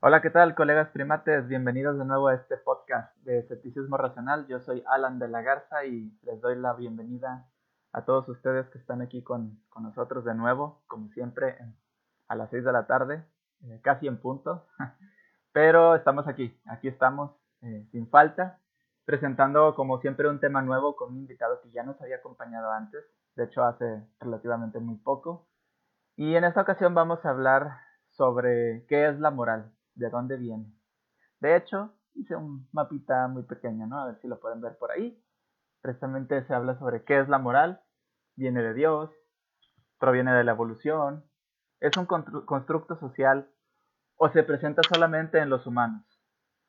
Hola, ¿qué tal, colegas primates? Bienvenidos de nuevo a este podcast de escepticismo racional. Yo soy Alan de la Garza y les doy la bienvenida a todos ustedes que están aquí con, nosotros de nuevo, como siempre, a las 6 de la tarde, eh, casi en punto. Pero estamos aquí, aquí estamos eh, sin falta, presentando como siempre un tema nuevo con un invitado que ya nos había acompañado antes, de hecho hace relativamente muy poco. Y en esta ocasión vamos a hablar sobre qué es la moral, de dónde viene. De hecho, hice un mapita muy pequeño, ¿no? A ver si lo pueden ver por ahí. Precisamente se habla sobre qué es la moral, viene de Dios, proviene de la evolución, es un constructo social o se presenta solamente en los humanos.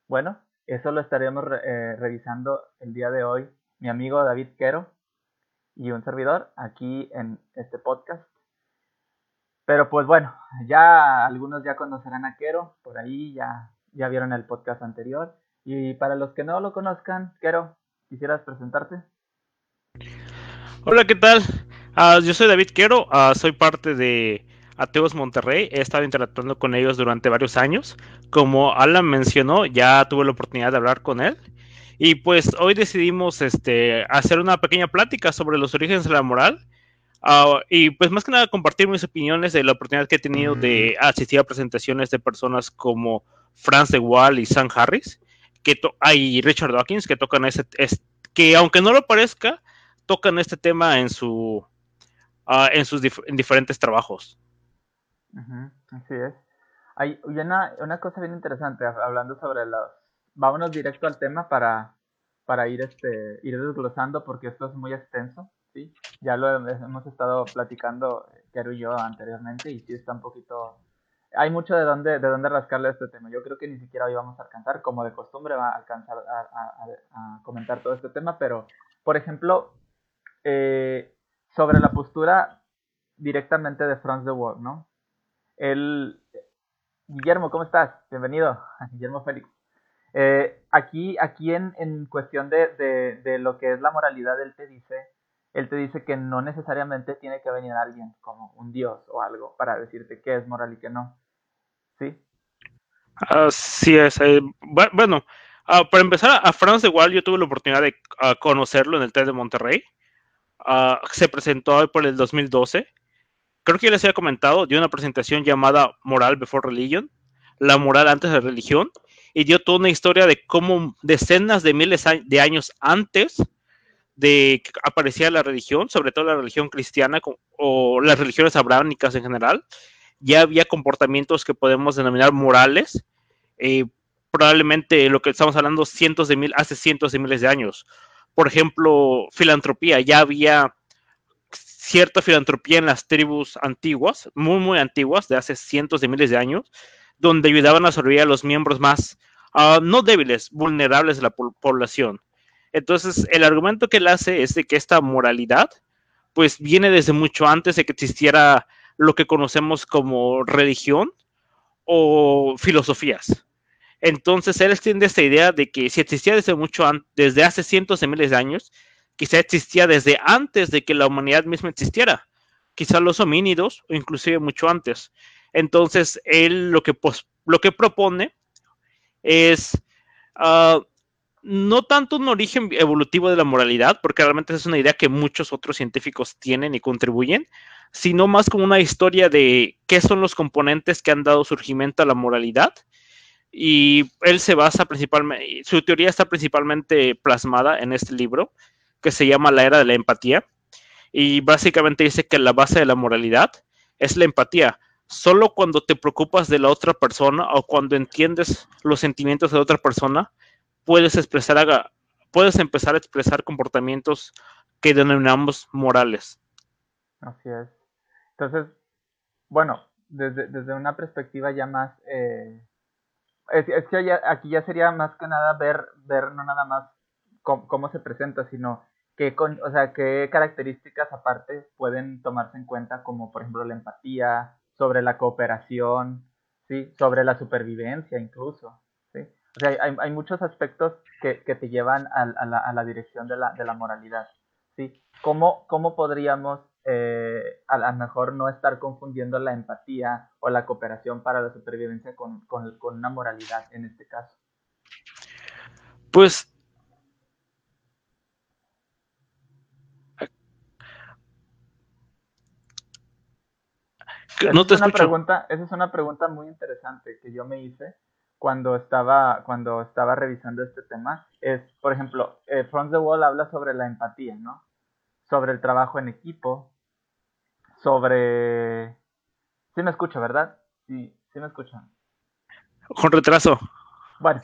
Bueno, eso lo estaremos eh, revisando el día de hoy mi amigo David Quero y un servidor aquí en este podcast. Pero pues bueno, ya algunos ya conocerán a Quero, por ahí ya, ya vieron el podcast anterior. Y para los que no lo conozcan, Quero, ¿quisieras presentarte? Hola, ¿qué tal? Uh, yo soy David Quero, uh, soy parte de Ateos Monterrey. He estado interactuando con ellos durante varios años. Como Alan mencionó, ya tuve la oportunidad de hablar con él. Y pues hoy decidimos este, hacer una pequeña plática sobre los orígenes de la moral Ah, y pues más que nada compartir mis opiniones de la oportunidad que he tenido de mm. asistir a presentaciones de personas como Franz de Waal y Sam Harris, que hay Richard Dawkins, que tocan ese, que aunque no lo parezca, tocan este tema en su uh, en sus en diferentes trabajos. así es. Hay una, una cosa bien interesante hablando sobre los vámonos directo al tema para para ir este ir desglosando porque esto es muy extenso ya lo hemos estado platicando, Keru y yo, anteriormente, y sí está un poquito... Hay mucho de dónde, de dónde rascarle a este tema. Yo creo que ni siquiera hoy vamos a alcanzar, como de costumbre, va a alcanzar a, comentar todo este tema, pero, por ejemplo, eh, sobre la postura directamente de Franz de Waal, ¿no? El... Guillermo, ¿cómo estás? Bienvenido, Guillermo Félix. Eh, aquí, aquí en, en cuestión de, de, de, lo que es la moralidad, él te dice él te dice que no necesariamente tiene que venir alguien como un dios o algo para decirte qué es moral y qué no. ¿Sí? Así es. Eh, bueno, ah, para empezar, a Franz de Waal yo tuve la oportunidad de ah, conocerlo en el TED de Monterrey. Ah, se presentó por el 2012. Creo que ya les había comentado, dio una presentación llamada Moral Before Religion, la moral antes de la religión, y dio toda una historia de cómo decenas de miles de años antes de que aparecía la religión, sobre todo la religión cristiana o las religiones abrahámicas en general, ya había comportamientos que podemos denominar morales, eh, probablemente lo que estamos hablando cientos de mil, hace cientos de miles de años. Por ejemplo, filantropía, ya había cierta filantropía en las tribus antiguas, muy, muy antiguas, de hace cientos de miles de años, donde ayudaban a sobrevivir a los miembros más, ah, no débiles, vulnerables de la población. Entonces, el argumento que él hace es de que esta moralidad, pues viene desde mucho antes de que existiera lo que conocemos como religión o filosofías. Entonces, él extiende esta idea de que si existía desde mucho desde hace cientos de miles de años, quizá existía desde antes de que la humanidad misma existiera, quizá los homínidos o inclusive mucho antes. Entonces, él lo que, lo que propone es uh, no tanto un origen evolutivo de la moralidad, porque realmente es una idea que muchos otros científicos tienen y contribuyen, sino más como una historia de qué son los componentes que han dado surgimiento a la moralidad. Y él se basa principalmente, su teoría está principalmente plasmada en este libro, que se llama La Era de la Empatía. Y básicamente dice que la base de la moralidad es la empatía. Solo cuando te preocupas de la otra persona o cuando entiendes los sentimientos de la otra persona, puedes expresar, puedes empezar a expresar comportamientos que denominamos morales. Así es. Entonces, bueno, desde, desde una perspectiva ya más, eh, es, que aquí ya sería más que nada ver, ver no nada más cómo, se presenta, sino qué, o sea, qué características aparte pueden tomarse en cuenta, como por ejemplo la empatía, sobre la cooperación, ¿sí? sobre la supervivencia incluso. O sea, hay, hay muchos aspectos que, que te llevan a, a, la, a, la, dirección de la, de la moralidad. ¿sí? ¿Cómo, cómo podríamos eh, a lo mejor no estar confundiendo la empatía o la cooperación para la supervivencia con, con, con una moralidad en este caso. Pues no te es una pregunta, esa es una pregunta muy interesante que yo me hice cuando estaba, cuando estaba revisando este tema. Es, por ejemplo, eh, From the Wall habla sobre la empatía, ¿no? Sobre el trabajo en equipo, sobre... Sí me escucho, ¿verdad? Sí, sí me escuchan. Con retraso. Bueno,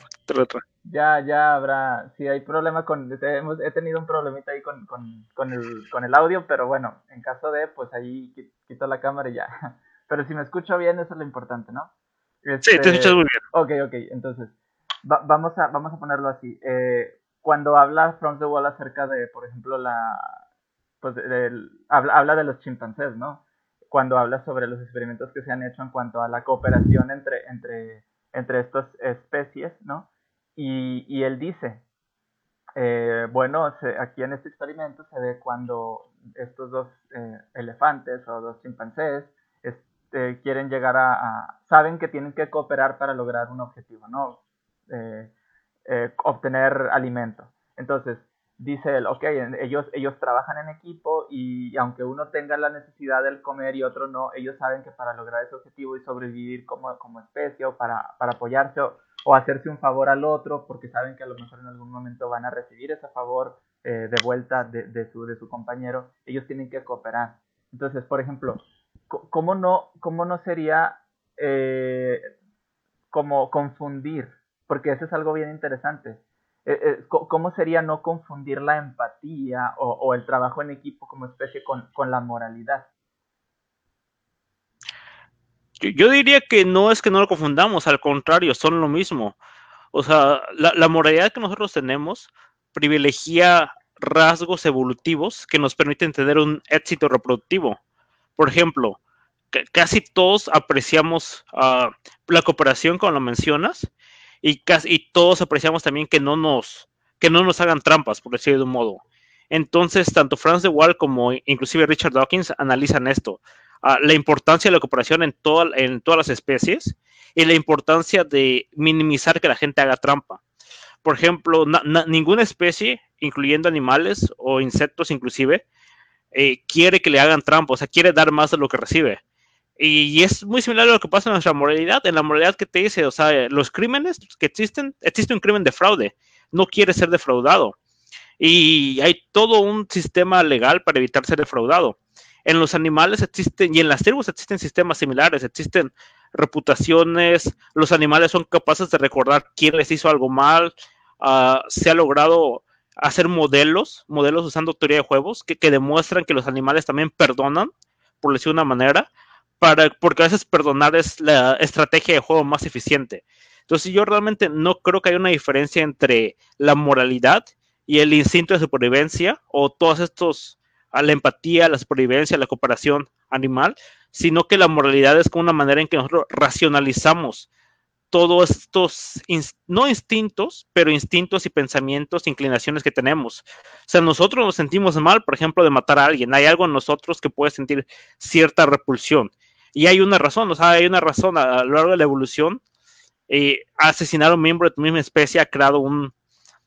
ya, ya habrá, si hay problema con, he tenido un problemita ahí con, con, con, el, con el audio, pero bueno, en caso de, pues ahí quito la cámara y ya. Pero si me escucho bien, eso es lo importante, ¿no? sí, te escuchas muy bien. Ok, ok, entonces, vamos, a, vamos a ponerlo así. Eh, cuando habla From the Wall acerca de, por ejemplo, la, pues, habla, habla de los chimpancés, ¿no? Cuando habla sobre los experimentos que se han hecho en cuanto a la cooperación entre, entre entre estas especies, ¿no? Y, él dice, eh, bueno, aquí en este experimento se ve cuando estos dos eh, elefantes o dos chimpancés este, quieren llegar a, saben que tienen que cooperar para lograr un objetivo, ¿no? Eh, obtener alimento. Entonces, dice él, ok, ellos, ellos trabajan en equipo y, aunque uno tenga la necesidad del comer y otro no, ellos saben que para lograr ese objetivo y sobrevivir como, como especie o para, para apoyarse o, hacerse un favor al otro, porque saben que a lo mejor en algún momento van a recibir ese favor eh, de vuelta de, de, su, de su compañero, ellos tienen que cooperar. Entonces, por ejemplo, ¿cómo no, cómo no sería eh, como confundir? Porque eso es algo bien interesante eh, eh, ¿cómo sería no confundir la empatía o, el trabajo en equipo como especie con, la moralidad? Yo, diría que no es que no lo confundamos, al contrario, son lo mismo. O sea, la, moralidad que nosotros tenemos privilegia rasgos evolutivos que nos permiten tener un éxito reproductivo. Por ejemplo, casi todos apreciamos ah, la cooperación, como lo mencionas, y, casi, todos apreciamos también que no nos, que no nos hagan trampas, por decirlo de un modo. Entonces, tanto Franz de Waal como inclusive Richard Dawkins analizan esto, ah, la importancia de la cooperación en, en todas las especies y la importancia de minimizar que la gente haga trampa. Por ejemplo, ninguna especie, incluyendo animales o insectos inclusive, eh, quiere que le hagan trampa, o sea, quiere dar más de lo que recibe. Y es muy similar a lo que pasa en nuestra moralidad, en la moralidad que te dice, o sea, los crímenes que existen, existe un crimen de fraude, no quiere ser defraudado. Y hay todo un sistema legal para evitar ser defraudado. En los animales existen, y en las tribus existen sistemas similares, existen reputaciones, los animales son capaces de recordar quién les hizo algo mal, ah, se ha logrado hacer modelos, modelos usando teoría de juegos, que, que demuestran que los animales también perdonan, por decir una manera, porque a veces perdonar es la estrategia de juego más eficiente. Entonces yo realmente no creo que haya una diferencia entre la moralidad y el instinto de supervivencia o todos estos, a la empatía, la supervivencia, la cooperación animal, sino que la moralidad es como una manera en que nosotros racionalizamos todos estos, no instintos, pero instintos y pensamientos, inclinaciones que tenemos. O sea, nosotros nos sentimos mal, por ejemplo, de matar a alguien. Hay algo en nosotros que puede sentir cierta repulsión. Y hay una razón, o sea, hay una razón a, lo largo de la evolución. Eh, asesinar a un miembro de tu misma especie ha creado un,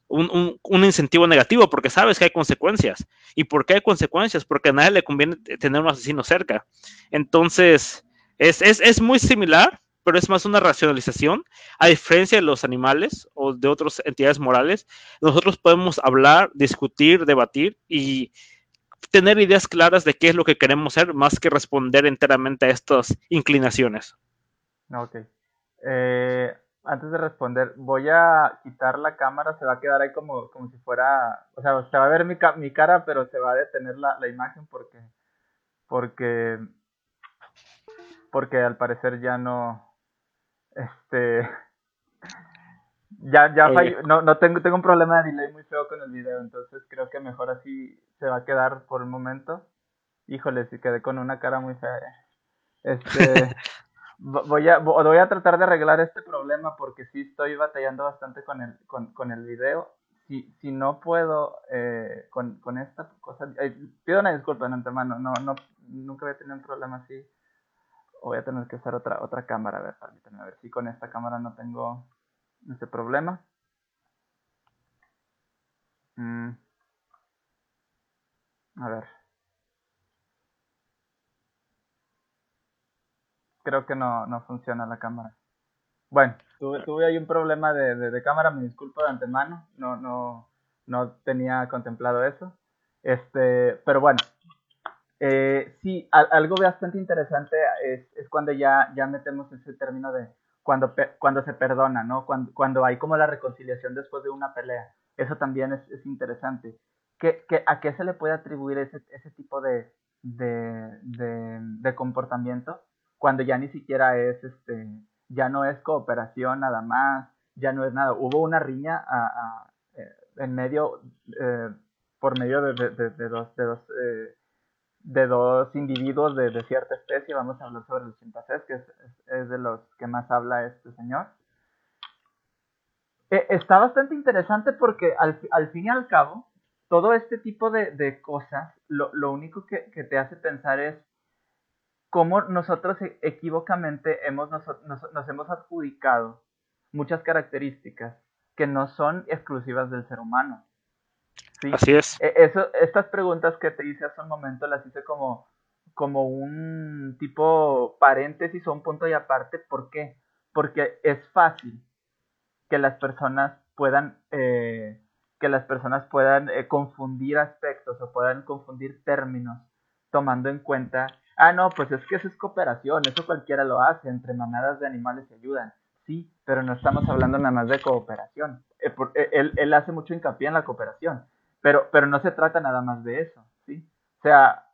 un, incentivo negativo porque sabes que hay consecuencias. ¿Y por qué hay consecuencias? Porque a nadie le conviene tener un asesino cerca. Entonces, es, es, es muy similar, pero es más una racionalización. A diferencia de los animales o de otras entidades morales, nosotros podemos hablar, discutir, debatir y tener ideas claras de qué es lo que queremos ser, más que responder enteramente a estas inclinaciones. Ok. Eh, antes de responder, voy a quitar la cámara, se va a quedar ahí como, como si fuera, o sea, se va a ver mi, mi cara, pero se va a detener la, la imagen porque, porque, porque al parecer ya no, este, ya, ya no, no tengo, tengo un problema de delay muy feo con el video, entonces creo que mejor así se va a quedar por un momento. Híjole, si quedé con una cara muy fea. Este, voy a, voy a tratar de arreglar este problema porque sí estoy batallando bastante con el, con, con el video. si, si no puedo eh, con, con, esta cosa, pido una disculpa en antemano, no, no, nunca voy a tener un problema así. Voy a tener que usar otra, otra cámara, a ver, permítanme, a ver si con esta cámara no tengo ese problema. Mm. A ver. Creo que no, no funciona la cámara. Bueno, tuve, tuve ahí un problema de, de, cámara, me disculpo de antemano, no, no, no tenía contemplado eso. Este, pero bueno, eh, sí, algo bastante interesante es, cuando ya, metemos ese término de cuando, cuando se perdona, ¿no? Cuando, cuando hay como la reconciliación después de una pelea. Eso también es, es interesante. ¿Qué, a qué se le puede atribuir ese, tipo de, comportamiento cuando ya ni siquiera es este ya no es cooperación nada más, ya no es nada. Hubo una riña eh, en medio, eh, por medio de, de, dos, eh, de dos individuos de, cierta especie, vamos a hablar sobre los chimpancés, que es, es, de los que más habla este señor. está bastante interesante porque al, al, fin y al cabo, todo este tipo de, cosas, lo, lo único que, que te hace pensar es cómo nosotros e-, equívocamente hemos, nos, hemos adjudicado muchas características que no son exclusivas del ser humano. ¿Sí? Así es. E-, eso, estas preguntas que te hice hace un momento las hice como, como un tipo paréntesis o un punto y aparte. ¿Por qué? Porque es fácil que las personas puedan, eh, que las personas puedan eh, confundir aspectos o puedan confundir términos tomando en cuenta Ah, no, pues es que eso es cooperación, eso cualquiera lo hace, entre manadas de animales se ayudan. Sí, pero no estamos hablando nada más de cooperación. Eh, eh, él, él, hace mucho hincapié en la cooperación, pero, pero no se trata nada más de eso, ¿sí? O sea,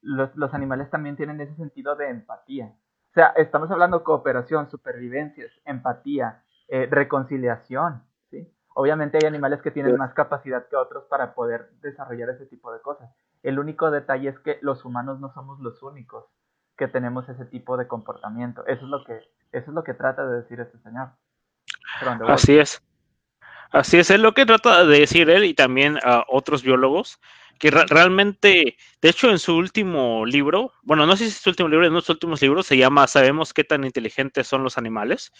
los, los animales también tienen ese sentido de empatía. O sea, estamos hablando de cooperación, supervivencias, empatía, eh, reconciliación, ¿sí? Obviamente hay animales que tienen más capacidad que otros para poder desarrollar ese tipo de cosas. El único detalle es que los humanos no somos los únicos que tenemos ese tipo de comportamiento. Eso es lo que, eso es lo que trata de decir este señor. Así es. Así es, es lo que trata de decir él y también a otros biólogos, que realmente, de hecho, en su último libro, bueno, no sé si es su último libro, en sus últimos libros se llama Sabemos qué tan inteligentes son los animales.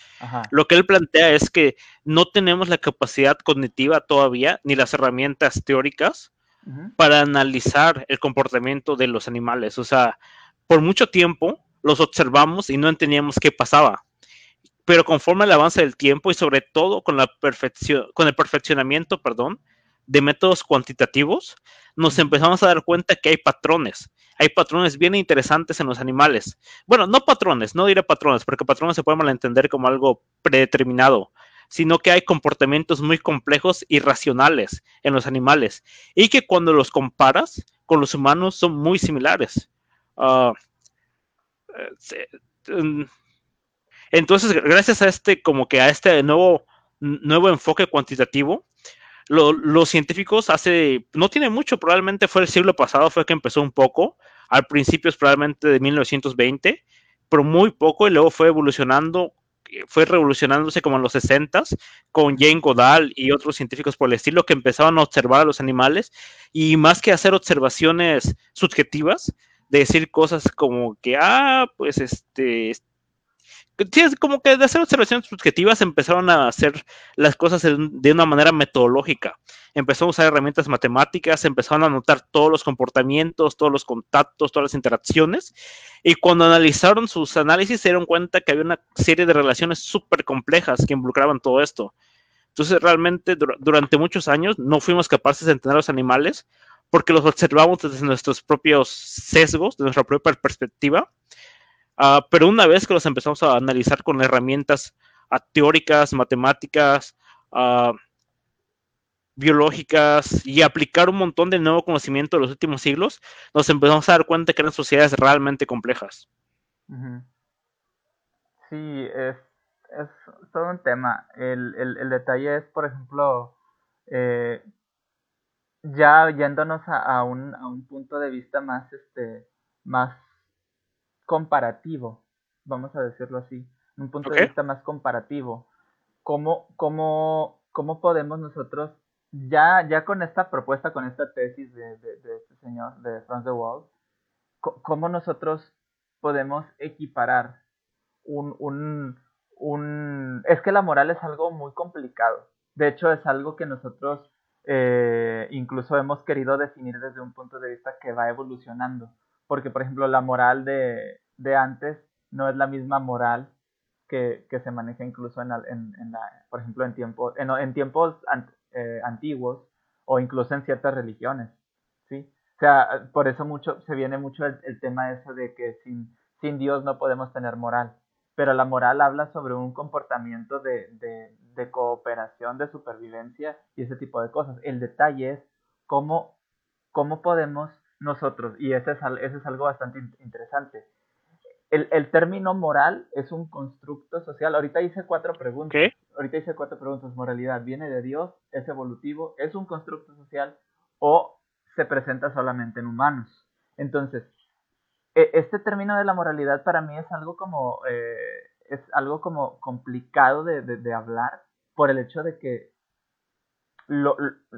Lo que él plantea es que no tenemos la capacidad cognitiva todavía, ni las herramientas teóricas para analizar el comportamiento de los animales. O sea, por mucho tiempo los observamos y no entendíamos qué pasaba. Pero conforme el avance del tiempo y sobre todo con, la perfección, con el perfeccionamiento perdón, de métodos cuantitativos, nos empezamos a dar cuenta que hay patrones. Hay patrones bien interesantes en los animales. Bueno, no patrones, no diré patrones, porque patrones se pueden malentender como algo predeterminado, sino que hay comportamientos muy complejos y racionales en los animales y que cuando los comparas con los humanos son muy similares. Mm, entonces, gracias a este, como que a este nuevo, nuevo enfoque cuantitativo, los científicos hace, no tiene mucho, probablemente fue el siglo pasado, fue que empezó un poco, al principio es probablemente de 1920, pero muy poco y luego fue evolucionando fue revolucionándose como en los 60 con Jane Goodall y otros científicos por el estilo que empezaban a observar a los animales y más que hacer observaciones subjetivas, de decir cosas como que, ah, pues este, como que de hacer observaciones subjetivas empezaron a hacer las cosas de una manera metodológica. Empezaron a usar herramientas matemáticas, empezaron a notar todos los comportamientos, todos los contactos, todas las interacciones. Y cuando analizaron sus análisis se dieron cuenta que había una serie de relaciones súper complejas que involucraban todo esto. Entonces realmente durante muchos años no fuimos capaces de entender a los animales porque los observamos desde nuestros propios sesgos, de nuestra propia perspectiva Ah, pero una vez que los empezamos a analizar con herramientas ah, teóricas, matemáticas, ah, biológicas y aplicar un montón de nuevo conocimiento de los últimos siglos, nos empezamos a dar cuenta que eran sociedades realmente complejas. Sí, es, todo un tema. El, detalle es, por ejemplo, eh, ya yéndonos a, un, a un punto de vista más, este, más comparativo, vamos a decirlo así, un punto de vista más comparativo. ¿Cómo, cómo, cómo podemos nosotros ya, ya con esta propuesta, con esta tesis de, este señor, de Franz de Waal, ¿cómo nosotros podemos equiparar un, un, un... Es que la moral es algo muy complicado. De hecho, es algo que nosotros eh, incluso hemos querido definir desde un punto de vista que va evolucionando. Porque, por ejemplo, la moral de, de antes no es la misma moral que, que se maneja incluso en, en, en, la, por ejemplo, en, tiempo, en, en tiempos eh, antiguos o incluso en ciertas religiones. ¿sí? O sea, por eso mucho, se viene mucho el, tema ese de que sin, sin Dios no podemos tener moral. Pero la moral habla sobre un comportamiento de, de, de cooperación, de supervivencia y ese tipo de cosas. El detalle es cómo, cómo podemos nosotros, y ese es, ese es algo bastante interesante, el, el, término moral es un constructo social. Ahorita hice cuatro preguntas. ¿Qué? Ahorita hice cuatro preguntas. Moralidad, ¿viene de Dios? ¿Es evolutivo? ¿Es un constructo social? ¿O se presenta solamente en humanos? Entonces, e, este término de la moralidad para mí es algo como, eh, es algo como complicado de, de, de, hablar por el hecho de que lo,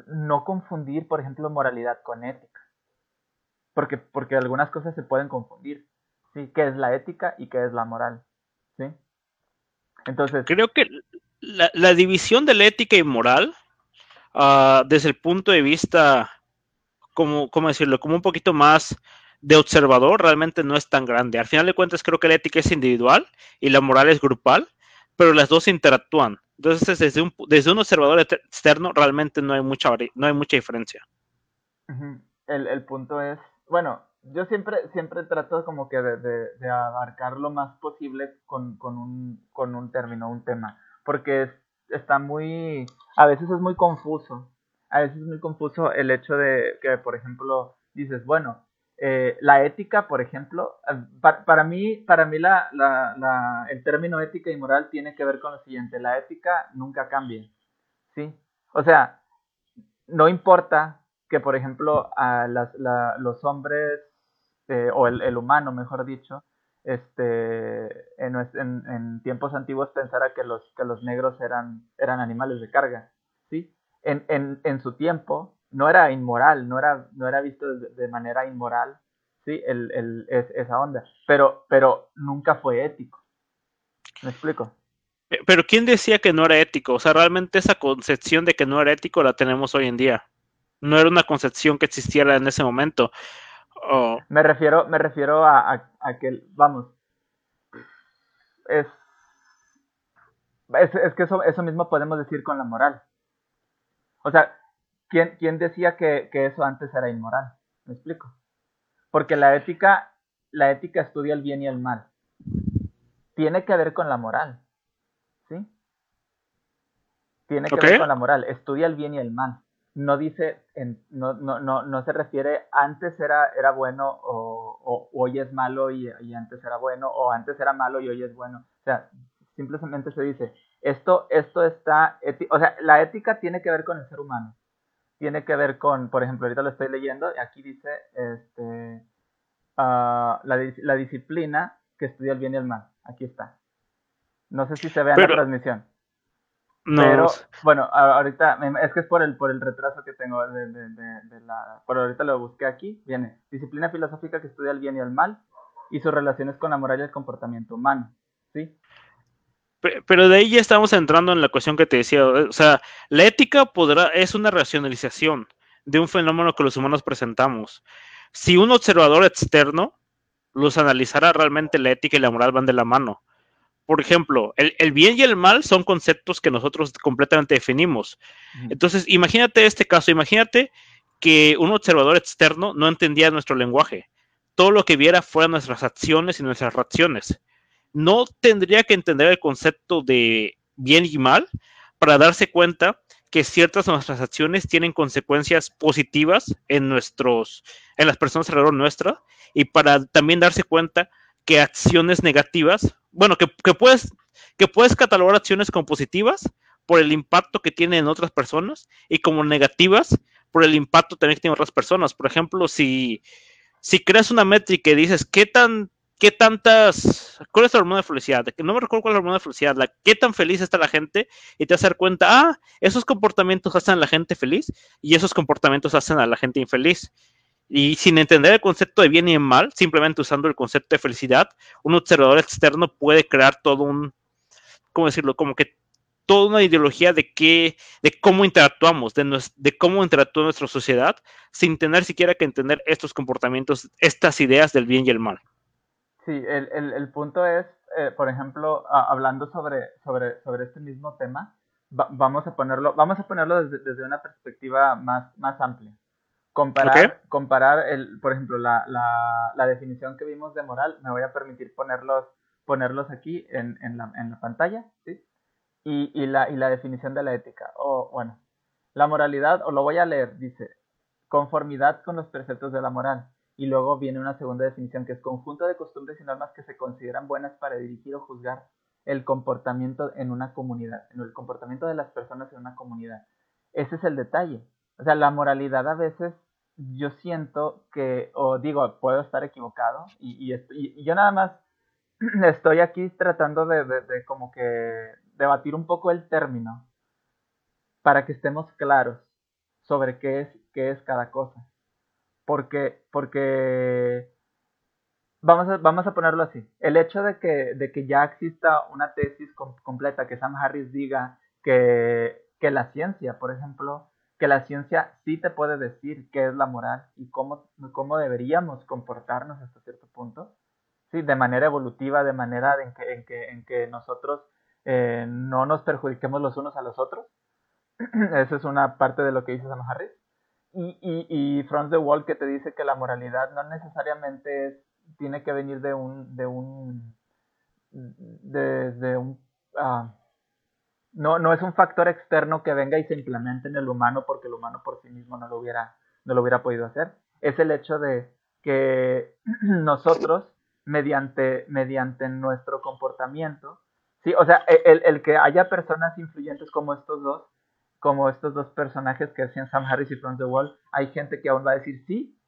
no confundir, por ejemplo, moralidad con ética. Porque, porque algunas cosas se pueden confundir. ¿Sí? ¿Qué es la ética y qué es la moral? ¿sí? Entonces... Creo que la, la división de la ética y moral, uh, desde el punto de vista, como, ¿cómo decirlo? Como un poquito más de observador, realmente no es tan grande. Al final de cuentas, creo que la ética es individual y la moral es grupal, pero las dos interactúan. Entonces, desde un, desde un observador externo, realmente no hay mucha, no hay mucha diferencia. El, el punto es, bueno, yo siempre, siempre trato como que de, abarcar lo más posible con, con, un, con un término, un tema, porque es, está muy, a veces es muy confuso, a veces es muy confuso el hecho de que, por ejemplo, dices, bueno, eh, la ética, por ejemplo, para, para mí, para mí la, la, la, el término ética y moral tiene que ver con lo siguiente, la ética nunca cambia, ¿sí? O sea, no importa que, por ejemplo, a las, la, los hombres, eh, o el, humano, mejor dicho, este, en, tiempos antiguos pensara que los, que los negros eran, eran animales de carga, ¿sí? En, en, en su tiempo no era inmoral, no era, no era visto de, manera inmoral, ¿sí? El, el, es, esa onda, pero, pero nunca fue ético. ¿Me explico? Pero ¿quién decía que no era ético? O sea, realmente esa concepción de que no era ético la tenemos hoy en día. No era una concepción que existiera en ese momento. Oh. Me refiero, me refiero a, a, a, que, vamos, es, es, es que eso, eso, mismo podemos decir con la moral. O sea, ¿quién, quién decía que, que, eso antes era inmoral? ¿Me explico? Porque la ética, la ética estudia el bien y el mal. Tiene que ver con la moral. ¿Sí? Tiene que okay. ver con la moral. Estudia el bien y el mal no dice, en, no, no, no, no se refiere antes era, era bueno o, o hoy es malo y, y, antes era bueno o antes era malo y hoy es bueno. O sea, simplemente se dice, esto, esto está, o sea, la ética tiene que ver con el ser humano. Tiene que ver con, por ejemplo, ahorita lo estoy leyendo, y aquí dice, este, uh, la, la disciplina que estudia el bien y el mal. Aquí está. No sé si se ve en Pero... la transmisión. No. Pero, bueno, ahorita, es que es por el, por el retraso que tengo de, de, de, de la... Por ahorita lo busqué aquí, viene, disciplina filosófica que estudia el bien y el mal y sus relaciones con la moral y el comportamiento humano, ¿sí? Pero de ahí ya estamos entrando en la cuestión que te decía, o sea, la ética podrá, es una racionalización de un fenómeno que los humanos presentamos. Si un observador externo los analizara realmente la ética y la moral van de la mano por ejemplo, el, el, bien y el mal son conceptos que nosotros completamente definimos. Entonces, imagínate este caso, imagínate que un observador externo no entendía nuestro lenguaje. Todo lo que viera fueran nuestras acciones y nuestras reacciones. No tendría que entender el concepto de bien y mal para darse cuenta que ciertas de nuestras acciones tienen consecuencias positivas en nuestros, en las personas alrededor nuestra, y para también darse cuenta que acciones negativas bueno, que, que, puedes, que puedes catalogar acciones como positivas por el impacto que tienen en otras personas y como negativas por el impacto también que tienen otras personas. Por ejemplo, si, si creas una métrica y dices qué tan qué tantas, cuál es la hormona de felicidad, no me recuerdo cuál es la hormona de felicidad, la, qué tan feliz está la gente y te vas a dar cuenta, ah, esos comportamientos hacen a la gente feliz y esos comportamientos hacen a la gente infeliz. Y sin entender el concepto de bien y mal, simplemente usando el concepto de felicidad, un observador externo puede crear todo un, ¿cómo decirlo? Como que toda una ideología de qué, de cómo interactuamos, de, de cómo interactúa nuestra sociedad, sin tener siquiera que entender estos comportamientos, estas ideas del bien y el mal. Sí, el, el, el punto es, eh, por ejemplo, hablando sobre, sobre, sobre este mismo tema, vamos a ponerlo, vamos a ponerlo desde, desde, una perspectiva más, más amplia. Comparar, comparar el, por ejemplo, la, la, la, definición que vimos de moral, me voy a permitir ponerlos, ponerlos aquí en, en, la, en la pantalla, ¿sí? y, y, la, y la definición de la ética. O bueno, la moralidad, o lo voy a leer, dice, conformidad con los preceptos de la moral. Y luego viene una segunda definición que es conjunto de costumbres y normas que se consideran buenas para dirigir o juzgar el comportamiento en una comunidad, en el comportamiento de las personas en una comunidad. Ese es el detalle. O sea, la moralidad a veces yo siento que, o digo, puedo estar equivocado, y, y, yo nada más estoy aquí tratando de, de, de, como que debatir un poco el término para que estemos claros sobre qué es, qué es cada cosa. Porque, porque vamos, a, vamos a ponerlo así. El hecho de que, de que ya exista una tesis completa, que Sam Harris diga que, que la ciencia, por ejemplo, que la ciencia sí te puede decir qué es la moral y cómo, cómo deberíamos comportarnos hasta cierto punto, sí, de manera evolutiva, de manera en que, en que, en que nosotros eh, no nos perjudiquemos los unos a los otros. Esa es una parte de lo que dice Sam Harris. Y, y, y Franz de Wall que te dice que la moralidad no necesariamente es, tiene que venir de un, de un, de, un, uh, no, no es un factor externo que venga y se implemente en el humano porque el humano por sí mismo no lo hubiera, no lo hubiera podido hacer. Es el hecho de que nosotros, mediante, mediante nuestro comportamiento, Sí, o sea, e, el, el, que haya personas influyentes como estos dos, como estos dos personajes que hacían Sam Harris y Franz the Wall, hay gente que aún va a decir sí,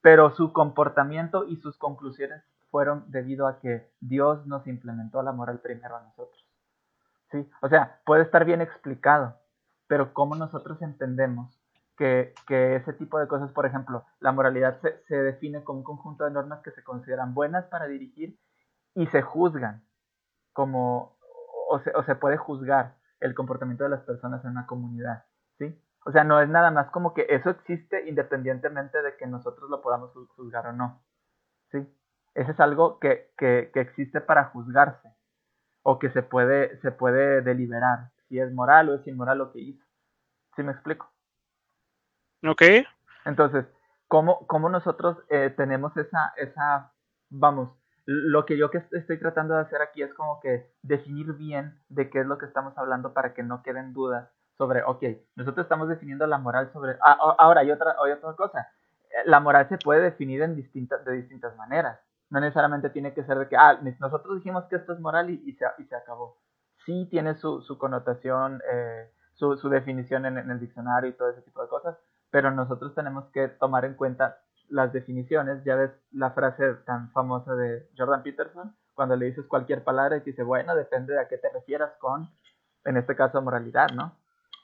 pero su comportamiento y sus conclusiones fueron debido a que Dios nos implementó la moral primero a nosotros. Sí, o sea, puede estar bien explicado, pero cómo nosotros entendemos que, que ese tipo de cosas, por ejemplo, la moralidad se, se define como un conjunto de normas que se consideran buenas para dirigir y se juzgan como, o se, o se puede juzgar el comportamiento de las personas en una comunidad, ¿sí? O sea, no es nada más como que eso existe independientemente de que nosotros lo podamos juzgar o no, ¿sí? Eso es algo que, que, que existe para juzgarse o que se puede, se puede deliberar si es moral o es inmoral lo que hizo. ¿Sí me explico? Ok. Entonces, ¿cómo, cómo nosotros eh, tenemos esa, esa, vamos, lo que yo que estoy tratando de hacer aquí es como que definir bien de qué es lo que estamos hablando para que no queden dudas sobre, ok, nosotros estamos definiendo la moral sobre... Ah, ahora, hay otra, hay otra cosa. La moral se puede definir en distintas, de distintas maneras. No necesariamente tiene que ser de que, ah, nosotros dijimos que esto es moral y, se, acabó. Sí tiene su, connotación, eh, su, definición en, el diccionario y todo ese tipo de cosas, pero nosotros tenemos que tomar en cuenta las definiciones, ya ves la frase tan famosa de Jordan Peterson, cuando le dices cualquier palabra y dice, bueno, depende de a qué te refieras con, en este caso, moralidad, ¿no?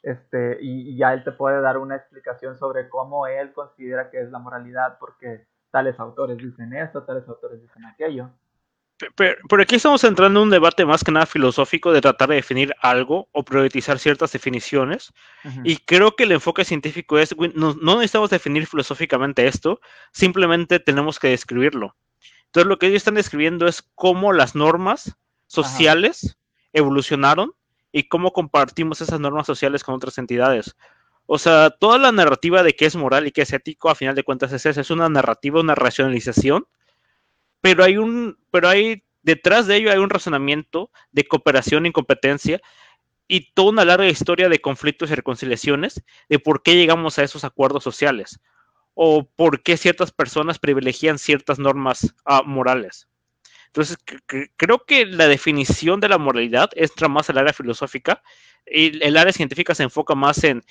Este, y, ya él te puede dar una explicación sobre cómo él considera que es la moralidad, porque tales autores dicen esto, tales autores dicen aquello. Pero, aquí estamos entrando en un debate más que nada filosófico de tratar de definir algo o priorizar ciertas definiciones. Uh -huh. Y creo que el enfoque científico es, no, no, necesitamos definir filosóficamente esto, simplemente tenemos que describirlo. Entonces lo que ellos están describiendo es cómo las normas sociales evolucionaron y cómo compartimos esas normas sociales con otras entidades. O sea, toda la narrativa de qué es moral y qué es ético, a final de cuentas es esa, es una narrativa, una racionalización pero hay un, pero hay, detrás de ello hay un razonamiento de cooperación e incompetencia y toda una larga historia de conflictos y reconciliaciones de por qué llegamos a esos acuerdos sociales o por qué ciertas personas privilegian ciertas normas uh, morales. Entonces, creo que la definición de la moralidad entra más al área filosófica y el área científica se enfoca más en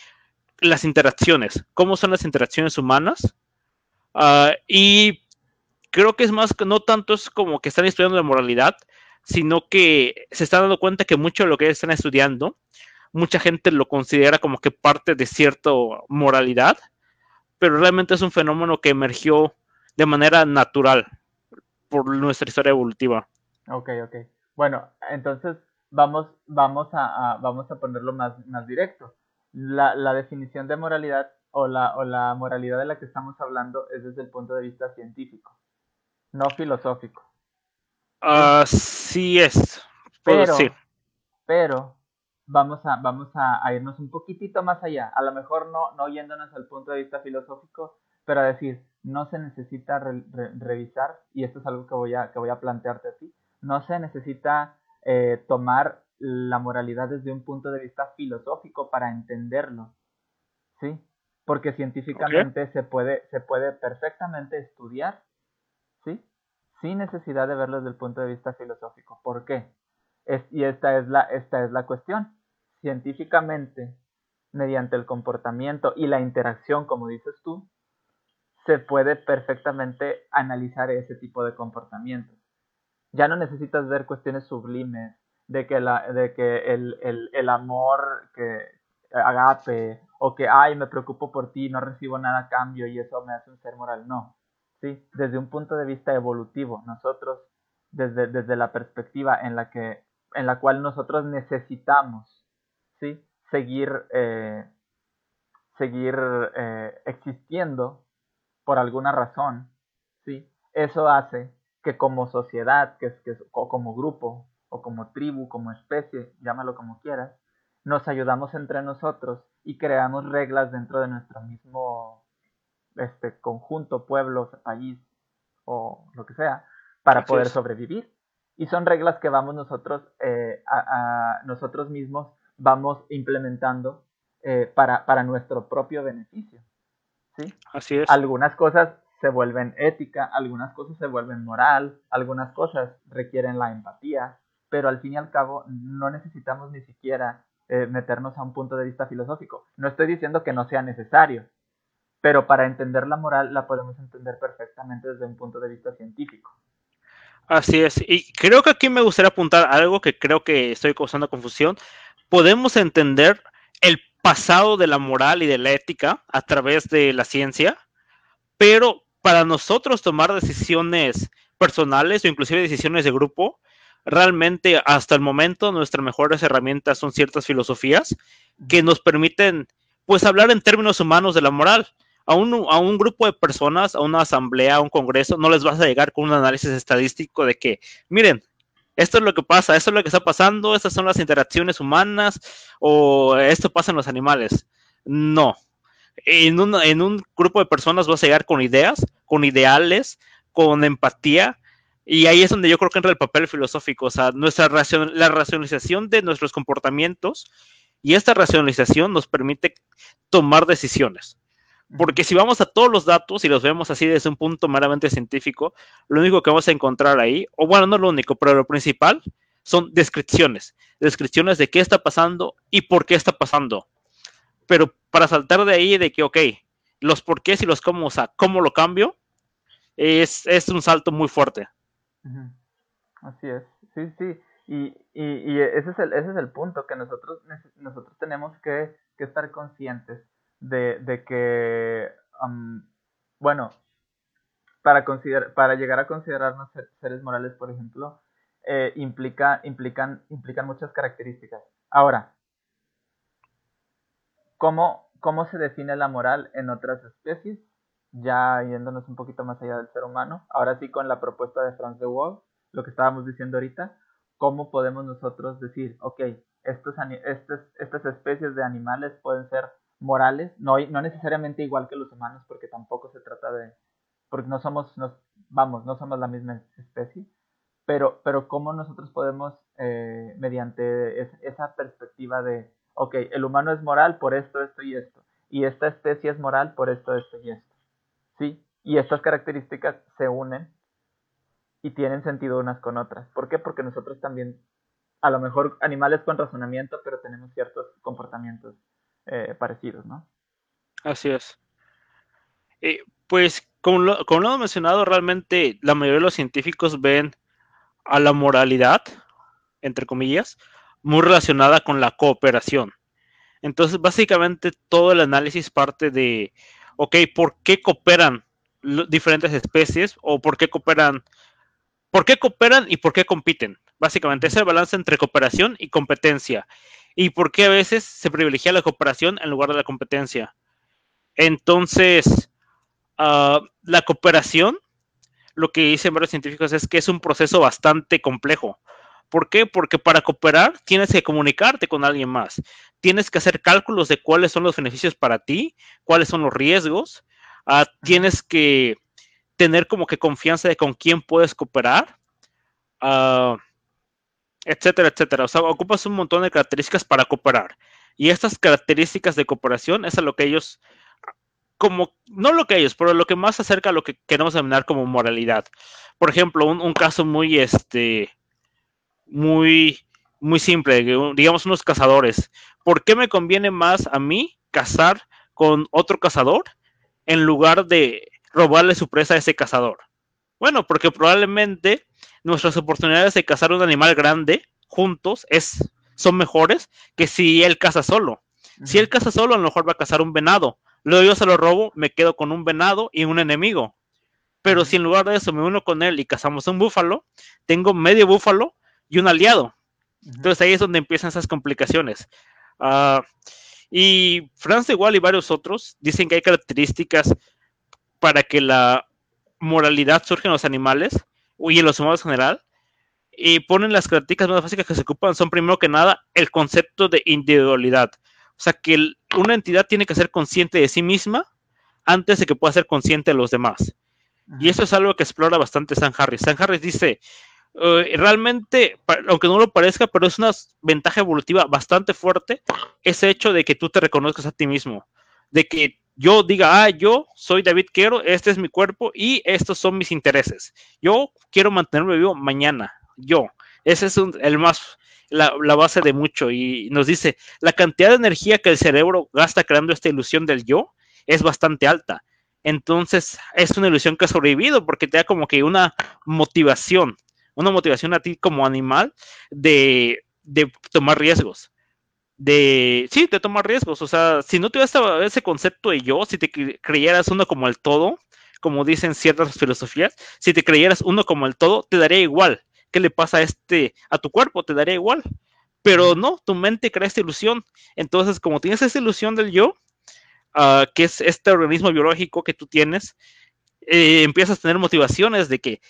las interacciones, cómo son las interacciones humanas uh, y creo que es más no tanto es como que están estudiando la moralidad, sino que se están dando cuenta que mucho de lo que están estudiando, mucha gente lo considera como que parte de cierta moralidad, pero realmente es un fenómeno que emergió de manera natural por nuestra historia evolutiva. Ok, ok. Bueno, entonces vamos, vamos, a, vamos a ponerlo más, más directo. La, la definición de moralidad o la, o la moralidad de la que estamos hablando es desde el punto de vista científico, no filosófico. Así es. Pero, pero vamos, a, vamos a, irnos un poquitito más allá. A lo mejor no, no yéndonos al punto de vista filosófico, pero a decir, no se necesita revisar, y esto es algo que voy a, que voy a plantearte a ti, no se necesita eh, tomar la moralidad desde un punto de vista filosófico para entenderlo, ¿sí? Porque científicamente se, puede, se puede perfectamente estudiar, ¿sí? Sin necesidad de verlo desde el punto de vista filosófico. ¿Por qué? Es, y esta es, la, esta es la cuestión. Científicamente, mediante el comportamiento y la interacción, como dices tú, se puede perfectamente analizar ese tipo de comportamientos. Ya no necesitas ver cuestiones sublimes de que, la, de que el, el, el amor que agape o que, ay, me preocupo por ti, no recibo nada a cambio y eso me hace un ser moral. No, ¿sí? Desde un punto de vista evolutivo, nosotros, desde, desde la perspectiva en la, que, en la cual nosotros necesitamos, ¿sí? Seguir, eh, seguir eh, existiendo por alguna razón, ¿sí? Eso hace que como sociedad, que que o como grupo, o como tribu, como especie, llámalo como quieras, nos ayudamos entre nosotros y creamos reglas dentro de nuestro mismo este, conjunto, pueblo, país o lo que sea, para poder sobrevivir. Y son reglas que vamos nosotros, eh, a, nosotros mismos, vamos implementando eh, para, para nuestro propio beneficio. ¿sí? Así es. Algunas cosas se vuelven ética, algunas cosas se vuelven moral, algunas cosas requieren la empatía, pero al fin y al cabo no necesitamos ni siquiera eh, meternos a un punto de vista filosófico. No estoy diciendo que no sea necesario, pero para entender la moral la podemos entender perfectamente desde un punto de vista científico. Así es, y creo que aquí me gustaría apuntar algo que creo que estoy causando confusión. Podemos entender el pasado de la moral y de la ética a través de la ciencia, pero para nosotros tomar decisiones personales o inclusive decisiones de grupo, realmente hasta el momento nuestras mejores herramientas son ciertas filosofías que nos permiten pues hablar en términos humanos de la moral. A un, a un grupo de personas, a una asamblea, a un congreso, no les vas a llegar con un análisis estadístico de que, miren, esto es lo que pasa, esto es lo que está pasando, estas son las interacciones humanas o esto pasa en los animales. No. En un, en un grupo de personas vas a llegar con ideas, con ideales, con empatía, y ahí es donde yo creo que entra el papel filosófico, o sea, nuestra la racionalización de nuestros comportamientos y esta racionalización nos permite tomar decisiones. Porque si vamos a todos los datos y los vemos así desde un punto meramente científico, lo único que vamos a encontrar ahí, o bueno, no lo único, pero lo principal, son descripciones. Descripciones de qué está pasando y por qué está pasando. Pero para saltar de ahí de que, ok, los porqués y los cómo, o sea, cómo lo cambio, es, es un salto muy fuerte. Así es, sí, sí. Y, y, y, ese, es el, ese es el punto, que nosotros, nosotros tenemos que, que estar conscientes de, de que, bueno, para, considerar, para llegar a considerarnos seres morales, por ejemplo, eh, implica, implican, implican muchas características. Ahora, ¿cómo, ¿cómo se define la moral en otras especies? Ya yéndonos un poquito más allá del ser humano, ahora sí con la propuesta de Franz de Waal, lo que estábamos diciendo ahorita, ¿cómo podemos nosotros decir, ok, estos, estos, estas especies de animales pueden ser morales, no, no necesariamente igual que los humanos, porque tampoco se trata de, porque no somos, nos, vamos, no somos la misma especie, pero, pero cómo nosotros podemos, eh, mediante esa perspectiva de, ok, el humano es moral por esto, esto y esto, y esta especie es moral por esto, esto y esto, ¿sí? Y estas características se unen y tienen sentido unas con otras. ¿Por qué? Porque nosotros también, a lo mejor animales con razonamiento, pero tenemos ciertos comportamientos eh, parecidos, ¿no? Así es. Eh, pues como lo, como lo hemos mencionado, realmente la mayoría de los científicos ven a la moralidad, entre comillas, muy relacionada con la cooperación. Entonces, básicamente todo el análisis parte de, ok, ¿por qué cooperan diferentes especies o por qué cooperan, por qué cooperan y por qué compiten? Básicamente es el balance entre cooperación y competencia. Y por qué a veces se privilegia la cooperación en lugar de la competencia. Entonces, ah, la cooperación, lo que dicen varios científicos es que es un proceso bastante complejo. ¿Por qué? Porque para cooperar tienes que comunicarte con alguien más. Tienes que hacer cálculos de cuáles son los beneficios para ti, cuáles son los riesgos. Ah, tienes que tener como que confianza de con quién puedes cooperar. Uh, etcétera, etcétera. O sea, ocupas un montón de características para cooperar. Y estas características de cooperación es a lo que ellos, como, no lo que ellos, pero lo que más acerca a lo que queremos denominar como moralidad. Por ejemplo, un, un caso muy, este, muy, muy simple, digamos unos cazadores. ¿Por qué me conviene más a mí cazar con otro cazador en lugar de robarle su presa a ese cazador? Bueno, porque probablemente nuestras oportunidades de cazar un animal grande juntos es, son mejores que si él caza solo. Si él caza solo, a lo mejor va a cazar un venado. Luego yo se lo robo, me quedo con un venado y un enemigo. Pero si en lugar de eso me uno con él y cazamos un búfalo, tengo medio búfalo y un aliado. Entonces ahí es donde empiezan esas complicaciones. Uh, y Franz igual y varios otros dicen que hay características para que la moralidad surge en los animales y en los humanos en general. Y ponen las características más básicas que se ocupan son primero que nada el concepto de individualidad. O sea que una entidad tiene que ser consciente de sí misma antes de que pueda ser consciente de los demás. Y eso es algo que explora bastante San Harris. San Harris dice, eh, realmente, aunque no lo parezca, pero es una ventaja evolutiva bastante fuerte ese hecho de que tú te reconozcas a ti mismo, de que yo diga, ah, yo soy David Quero, este es mi cuerpo y estos son mis intereses. Yo quiero mantenerme vivo mañana, yo. Ese es el más, la, la, base de mucho y nos dice, la cantidad de energía que el cerebro gasta creando esta ilusión del yo es bastante alta. Entonces, es una ilusión que ha sobrevivido porque te da como que una motivación una motivación a ti como animal de, tomar riesgos. De, sí, de tomar riesgos. O sea, si no tuvieras ese concepto de yo, si te creyeras uno como el todo, como dicen ciertas filosofías, si te creyeras uno como el todo, te daría igual. ¿Qué le pasa a este, a tu cuerpo? Te daría igual. Pero no, tu mente crea esta ilusión. Entonces, como tienes esa ilusión del yo, ah, que es este organismo biológico que tú tienes, eh, empiezas a tener motivaciones de que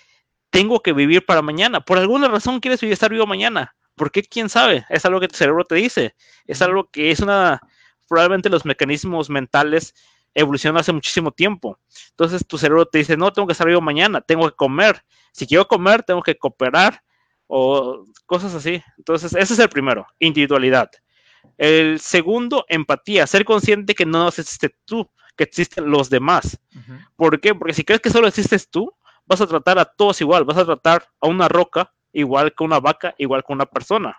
tengo que vivir para mañana. Por alguna razón quieres estar vivo mañana. ¿Por qué? ¿Quién sabe? Es algo que tu cerebro te dice. Es algo que es una... Probablemente los mecanismos mentales evolucionan hace muchísimo tiempo. Entonces tu cerebro te dice, no, tengo que estar vivo mañana, tengo que comer. Si quiero comer, tengo que cooperar o cosas así. Entonces, ese es el primero, individualidad. El segundo, empatía, ser consciente que no existes tú, que existen los demás. ¿Por qué? Porque si crees que solo existes tú, vas a tratar a todos igual, vas a tratar a una roca igual que una vaca, igual que una persona.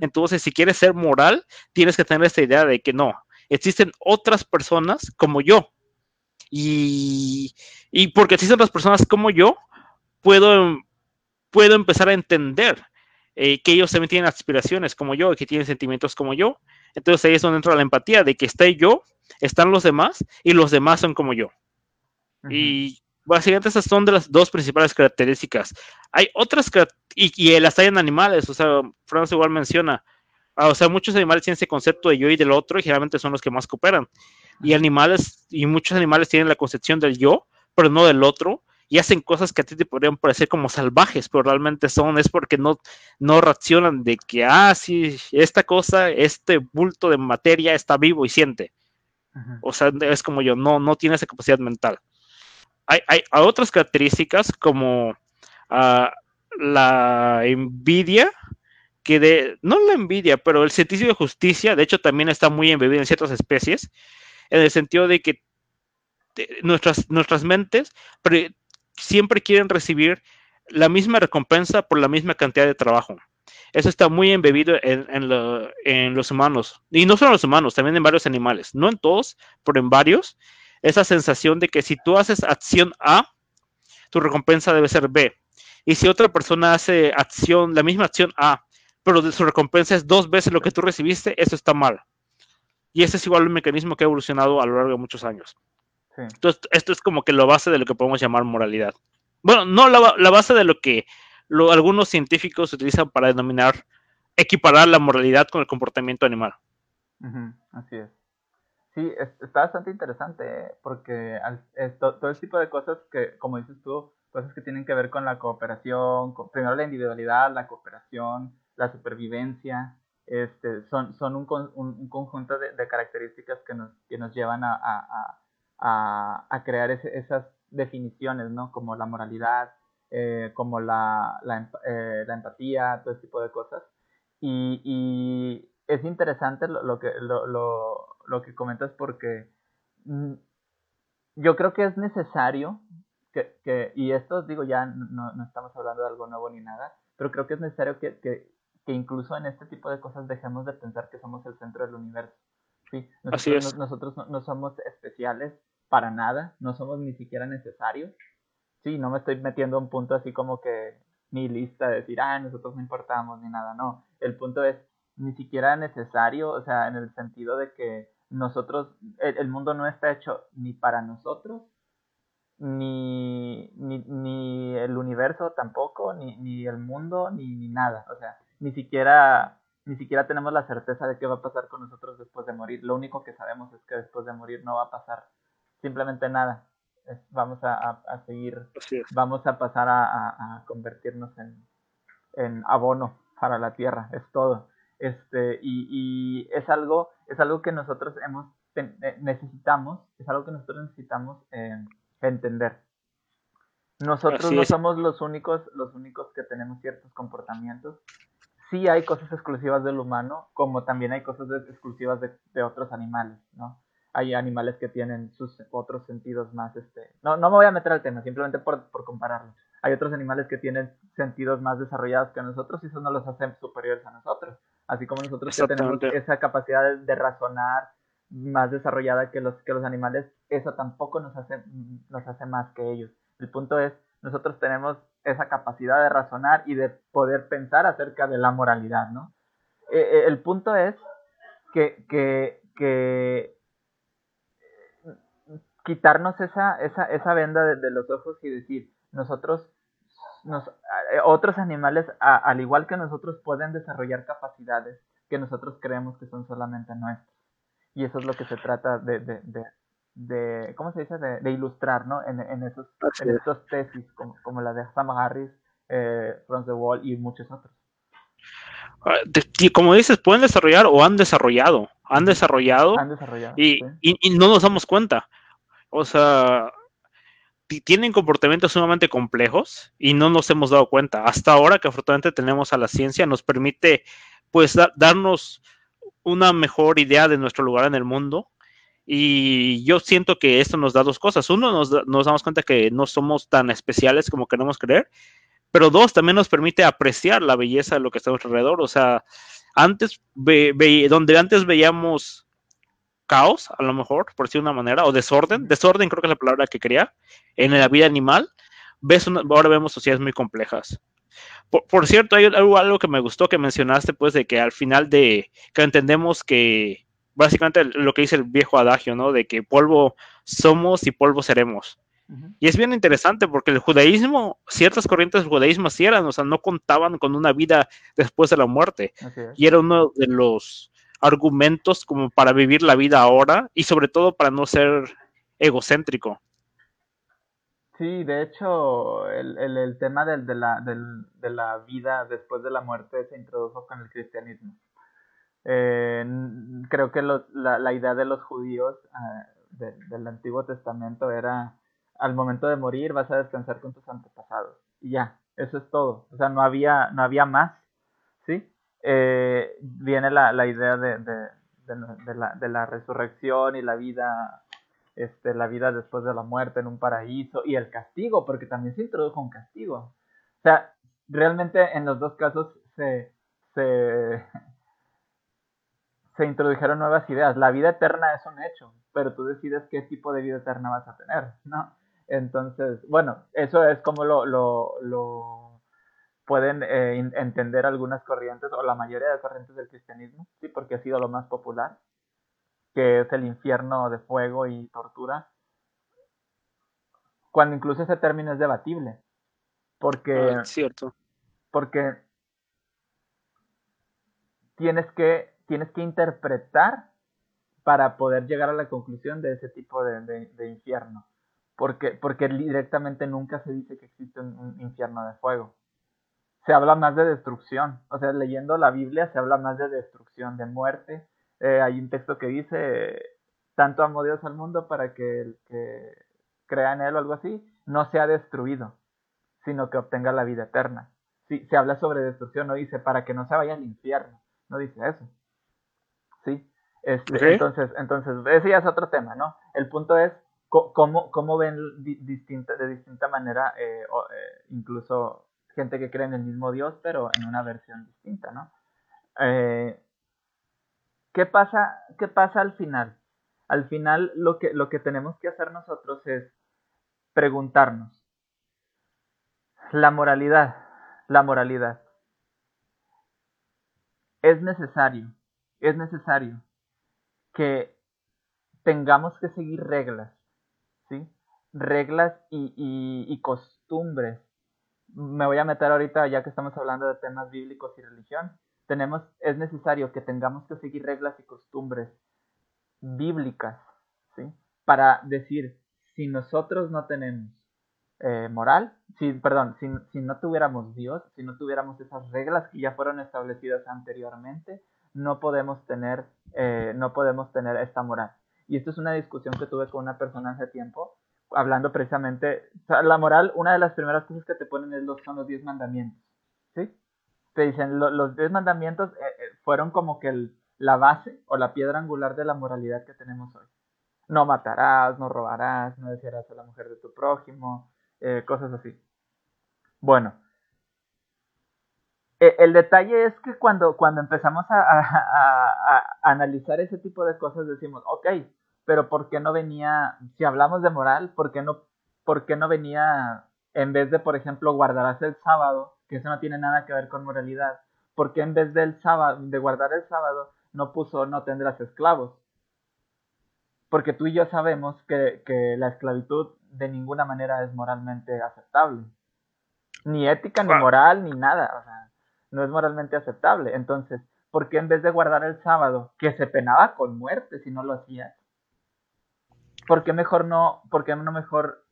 Entonces, si quieres ser moral, tienes que tener esta idea de que no, existen otras personas como yo. Y, y porque existen otras personas como yo, puedo, puedo empezar a entender eh, que ellos también tienen aspiraciones como yo, que tienen sentimientos como yo. Entonces ahí es donde entra la empatía, de que está yo, están los demás, y los demás son como yo. Y básicamente esas son de las dos principales características. Hay otras y, y las hay en animales, o sea, Franz igual menciona, ah, o sea, muchos animales tienen ese concepto de yo y del otro y generalmente son los que más cooperan. Y animales, y muchos animales tienen la concepción del yo, pero no del otro, y hacen cosas que a ti te podrían parecer como salvajes, pero realmente son, es porque no, no reaccionan de que, ah, sí, esta cosa, este bulto de materia está vivo y siente. O sea, es como yo, no, no tiene esa capacidad mental hay, otras características como ah, la envidia, que de, no la envidia, pero el sentido de justicia, de hecho también está muy embebido en ciertas especies, en el sentido de que nuestras, nuestras mentes siempre quieren recibir la misma recompensa por la misma cantidad de trabajo. Eso está muy embebido en, en, los humanos. Y no solo en los humanos, también en varios animales. No en todos, pero en varios esa sensación de que si tú haces acción A, tu recompensa debe ser B. Y si otra persona hace acción, la misma acción A, pero su recompensa es dos veces lo que tú recibiste, eso está mal. Y ese es igual un mecanismo que ha evolucionado a lo largo de muchos años. Entonces, esto es como que la base de lo que podemos llamar moralidad. Bueno, no la, base de lo que algunos científicos utilizan para denominar, equiparar la moralidad con el comportamiento animal. así es. Sí, está bastante interesante ¿eh? porque todo el tipo de cosas que, como dices tú, cosas que tienen que ver con la cooperación, primero la individualidad, la cooperación, la supervivencia, este, son, son un, un, conjunto de, características que nos, que nos llevan a, a, a, crear esas definiciones, ¿no? Como la moralidad, eh, como la, la, eh, la, empatía, todo ese tipo de cosas. Y, y es interesante lo, lo que, lo, lo, lo, que comentas porque mm, yo creo que es necesario que, que, y esto digo ya no, no, estamos hablando de algo nuevo ni nada, pero creo que es necesario que, que, que, incluso en este tipo de cosas dejemos de pensar que somos el centro del universo. ¿sí? Nosotros, Así es. nosotros no, no, somos especiales para nada, no somos ni siquiera necesarios. Sí, no me estoy metiendo a un punto así como que mi lista de decir, ah, nosotros no importamos ni nada, no. El punto es ni siquiera necesario, o sea, en el sentido de que nosotros, el, mundo no está hecho ni para nosotros, ni, ni, ni el universo tampoco, ni, ni el mundo, ni, ni nada. O sea, ni siquiera, ni siquiera tenemos la certeza de qué va a pasar con nosotros después de morir. Lo único que sabemos es que después de morir no va a pasar simplemente nada. vamos a, a, seguir, vamos a pasar a, a convertirnos en, en, abono para la tierra, es todo. Este, y, y es algo, es algo que nosotros hemos eh, necesitamos, es algo que nosotros necesitamos eh, entender. Nosotros no somos los únicos, los únicos que tenemos ciertos comportamientos. Sí hay cosas exclusivas del humano, como también hay cosas exclusivas de, de otros animales, ¿no? hay animales que tienen sus otros sentidos más, este, no, no me voy a meter al tema, simplemente por, por compararlo. Hay otros animales que tienen sentidos más desarrollados que nosotros y eso no los hace superiores a nosotros. Así como nosotros que tenemos esa capacidad de, razonar más desarrollada que los, que los animales, eso tampoco nos hace, nos hace más que ellos. El punto es, nosotros tenemos esa capacidad de razonar y de poder pensar acerca de la moralidad, ¿no? Eh, eh, el punto es que, que, que quitarnos esa, esa, esa venda de, los ojos y decir, nosotros, nos, eh, otros animales, al igual que nosotros, pueden desarrollar capacidades que nosotros creemos que son solamente nuestras. Y eso es lo que se trata de, de, de, de ¿cómo se dice? De, ilustrar, ¿no? En, en esos, en estos tesis, como, como la de Sam Harris, eh, From the Wall y muchos otros. Ah, como dices, pueden desarrollar o han desarrollado. Han desarrollado. Han desarrollado y, y, y, no nos damos cuenta. O sea, tienen comportamientos sumamente complejos y no nos hemos dado cuenta. Hasta ahora que afortunadamente tenemos a la ciencia, nos permite pues darnos una mejor idea de nuestro lugar en el mundo. Y yo siento que esto nos da dos cosas. Uno, nos, nos damos cuenta que no somos tan especiales como queremos creer. Pero dos, también nos permite apreciar la belleza de lo que está a nuestro alrededor. O sea, antes, donde antes veíamos caos, a lo mejor, por decir una manera, o desorden, desorden creo que es la palabra que quería, en la vida animal, ves ahora vemos sociedades muy complejas. Por, cierto, hay algo, algo, que me gustó que mencionaste, pues, de que al final de, que entendemos que básicamente lo que dice el viejo adagio, ¿no? De que polvo somos y polvo seremos. Y es bien interesante porque el judaísmo, ciertas corrientes del judaísmo sí eran, o sea, no contaban con una vida después de la muerte. Y era uno de los argumentos como para vivir la vida ahora y sobre todo para no ser egocéntrico. Sí, de hecho, el, el, el tema del, de, la, de la vida después de la muerte se introdujo con el cristianismo. Eh, creo que la, la, idea de los judíos eh, del Antiguo Testamento era, al momento de morir vas a descansar con tus antepasados. Y ya, eso es todo. O sea, no había, no había más, ¿sí? Eh, viene la, la idea de, de, la, de, la, resurrección y la vida, este, la vida después de la muerte en un paraíso y el castigo, porque también se introdujo un castigo. O sea, realmente en los dos casos se, se, se introdujeron nuevas ideas. La vida eterna es un hecho, pero tú decides qué tipo de vida eterna vas a tener, ¿no? Entonces, bueno, eso es como lo, lo, pueden eh, entender algunas corrientes, o la mayoría de corrientes del cristianismo, sí, porque ha sido lo más popular, que es el infierno de fuego y tortura, cuando incluso ese término es debatible, porque... Ah, cierto. Porque tienes que, tienes que interpretar para poder llegar a la conclusión de ese tipo de infierno porque, porque directamente nunca se dice que existe un, infierno de fuego. Se habla más de destrucción, o sea, leyendo la Biblia se habla más de destrucción, de muerte. Eh, hay un texto que dice, tanto amó Dios al mundo para que el que crea en él o algo así, no sea destruido, sino que obtenga la vida eterna. Sí, se habla sobre destrucción, no dice para que no se vaya al infierno, no dice eso. Sí, este, entonces, entonces, ese ya es otro tema, ¿no? El punto es, ¿Cómo, cómo ven distinta, de distinta manera, eh, eh, incluso gente que cree en el mismo Dios, pero en una versión distinta, ¿no? Eh, ¿qué, pasa, ¿Qué pasa al final? Al final lo que, lo que tenemos que hacer nosotros es preguntarnos, la moralidad, la moralidad, es necesario, es necesario que tengamos que seguir reglas reglas y, costumbres. Me voy a meter ahorita, ya que estamos hablando de temas bíblicos y religión. Tenemos, es necesario que tengamos que seguir reglas y costumbres bíblicas, ¿sí? Para decir, si nosotros no tenemos eh, moral, si, perdón, si, si, no tuviéramos Dios, si no tuviéramos esas reglas que ya fueron establecidas anteriormente, no podemos tener, eh, no podemos tener esta moral. Y esto es una discusión que tuve con una persona hace tiempo, hablando precisamente, la moral, una de las primeras cosas que te ponen es los, son los diez mandamientos, ¿sí? Te dicen, los diez mandamientos eh, eh, fueron como que la base o la piedra angular de la moralidad que tenemos hoy. No matarás, no robarás, no desearás a la mujer de tu prójimo, eh, cosas así. Bueno, el detalle es que cuando, cuando empezamos a, a, analizar ese tipo de cosas decimos, ok, pero ¿por qué no venía, si hablamos de moral, ¿por qué no, por qué no venía, en vez de, por ejemplo, guardarás el sábado, que eso no tiene nada que ver con moralidad, ¿por qué en vez del sábado, de guardar el sábado, no puso no tendrás esclavos? Porque tú y yo sabemos que, que la esclavitud de ninguna manera es moralmente aceptable. Ni ética, ni moral, ni nada. O sea, no es moralmente aceptable. Entonces, ¿por qué en vez de guardar el sábado, que se penaba con muerte si no lo hacías, ¿por qué mejor no, por qué no mejor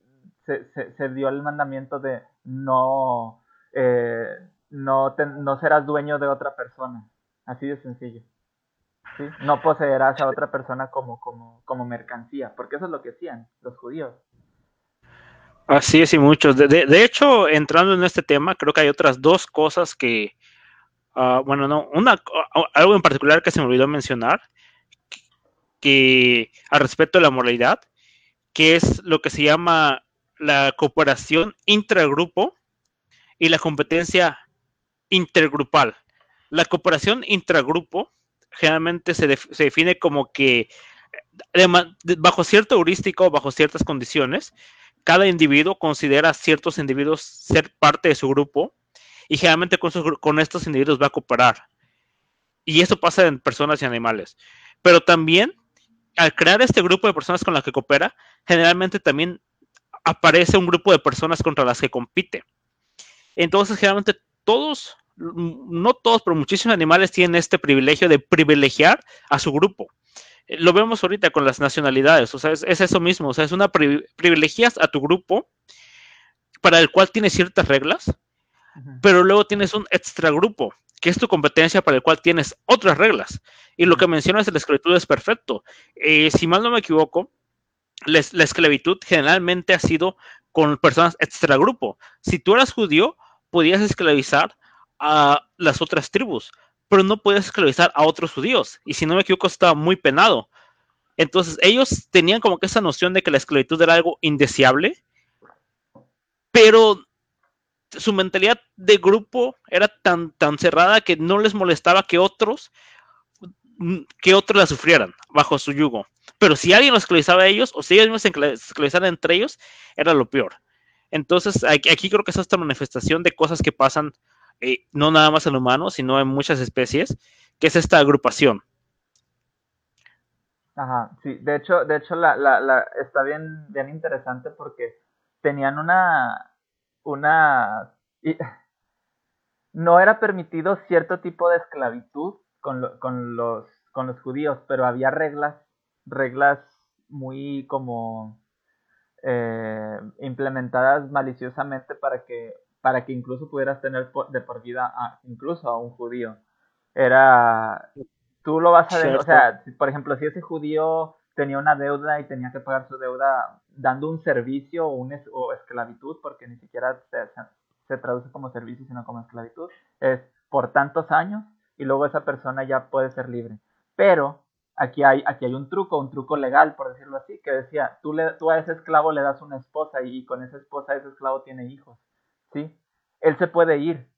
se, se, dio el mandamiento de no, eh, no, no serás dueño de otra persona? Así de sencillo. ¿Sí? No poseerás a otra persona como, como, como mercancía, porque eso es lo que hacían los judíos. Así es, y muchos. De, de, hecho, entrando en este tema, creo que hay otras dos cosas que, uh, bueno, no, una, algo en particular que se me olvidó mencionar, que al respecto de la moralidad, que es lo que se llama la cooperación intragrupo y la competencia intergrupal. La cooperación intragrupo generalmente se, define como que bajo cierto heurístico, bajo ciertas condiciones, cada individuo considera a ciertos individuos ser parte de su grupo y generalmente con, con estos individuos va a cooperar. Y eso pasa en personas y animales. Pero también al crear este grupo de personas con las que coopera, generalmente también aparece un grupo de personas contra las que compite. Entonces, generalmente todos, no todos, pero muchísimos animales tienen este privilegio de privilegiar a su grupo. Eh, lo vemos ahorita con las nacionalidades, o sea, es, eso mismo, o sea, es una privilegias a tu grupo para el cual tienes ciertas reglas, pero luego tienes un extra grupo que es tu competencia para el cual tienes otras reglas. Y lo que mencionas de la esclavitud es perfecto. Eh, si mal no me equivoco, la, esclavitud generalmente ha sido con personas extragrupo. Si tú eras judío, podías esclavizar a las otras tribus, pero no podías esclavizar a otros judíos. Y si no me equivoco, estaba muy penado. Entonces, ellos tenían como que esa noción de que la esclavitud era algo indeseable, pero su mentalidad de grupo era tan, tan cerrada que no les molestaba que otros mm, que otros la sufrieran bajo su yugo. Pero si alguien los esclavizaba a ellos, o si ellos mismos se esclavizaban entre ellos, era lo peor. Entonces, aquí, creo que es esta manifestación de cosas que pasan eh, no nada más en humanos, sino en muchas especies, que es esta agrupación. Ajá, sí, de hecho, de hecho la, la, la, está bien, bien interesante porque tenían una, una, no era permitido cierto tipo de esclavitud con, con, los, con los judíos, pero había reglas, reglas muy como eh, implementadas maliciosamente para que, para que incluso pudieras tener de por vida a, incluso a un judío. Era, tú lo vas a ver, o sea, por ejemplo, si ese judío tenía una deuda y tenía que pagar su deuda dando un servicio o, un o esclavitud, porque ni siquiera se, se, traduce como servicio, sino como esclavitud, es por tantos años y luego esa persona ya puede ser libre. Pero aquí hay, aquí hay un truco, un truco legal, por decirlo así, que decía, tú, le, tú a ese esclavo le das una esposa y, con esa esposa ese esclavo tiene hijos, ¿sí? Él se puede ir,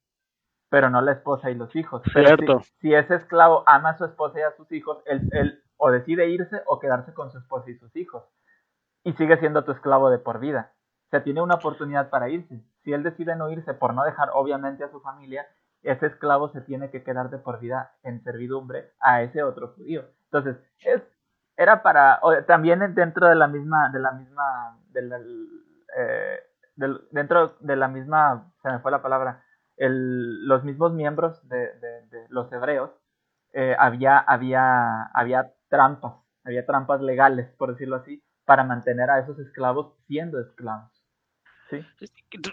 pero no la esposa y los hijos. Cierto. Si, ese esclavo ama a su esposa y a sus hijos, él, él o decide irse o quedarse con su esposa y sus hijos. Y sigue siendo tu esclavo de por vida. O sea, tiene una oportunidad para irse. Si él decide no irse por no dejar obviamente a su familia, ese esclavo se tiene que quedar de por vida en servidumbre a ese otro judío. Entonces, es, era para, también dentro de la misma, de la misma, eh, dentro de la misma, se me fue la palabra, los mismos miembros de, los hebreos, eh, había, había, había trampas, había trampas legales, por decirlo así, para mantener a esos esclavos siendo esclavos. ¿Sí?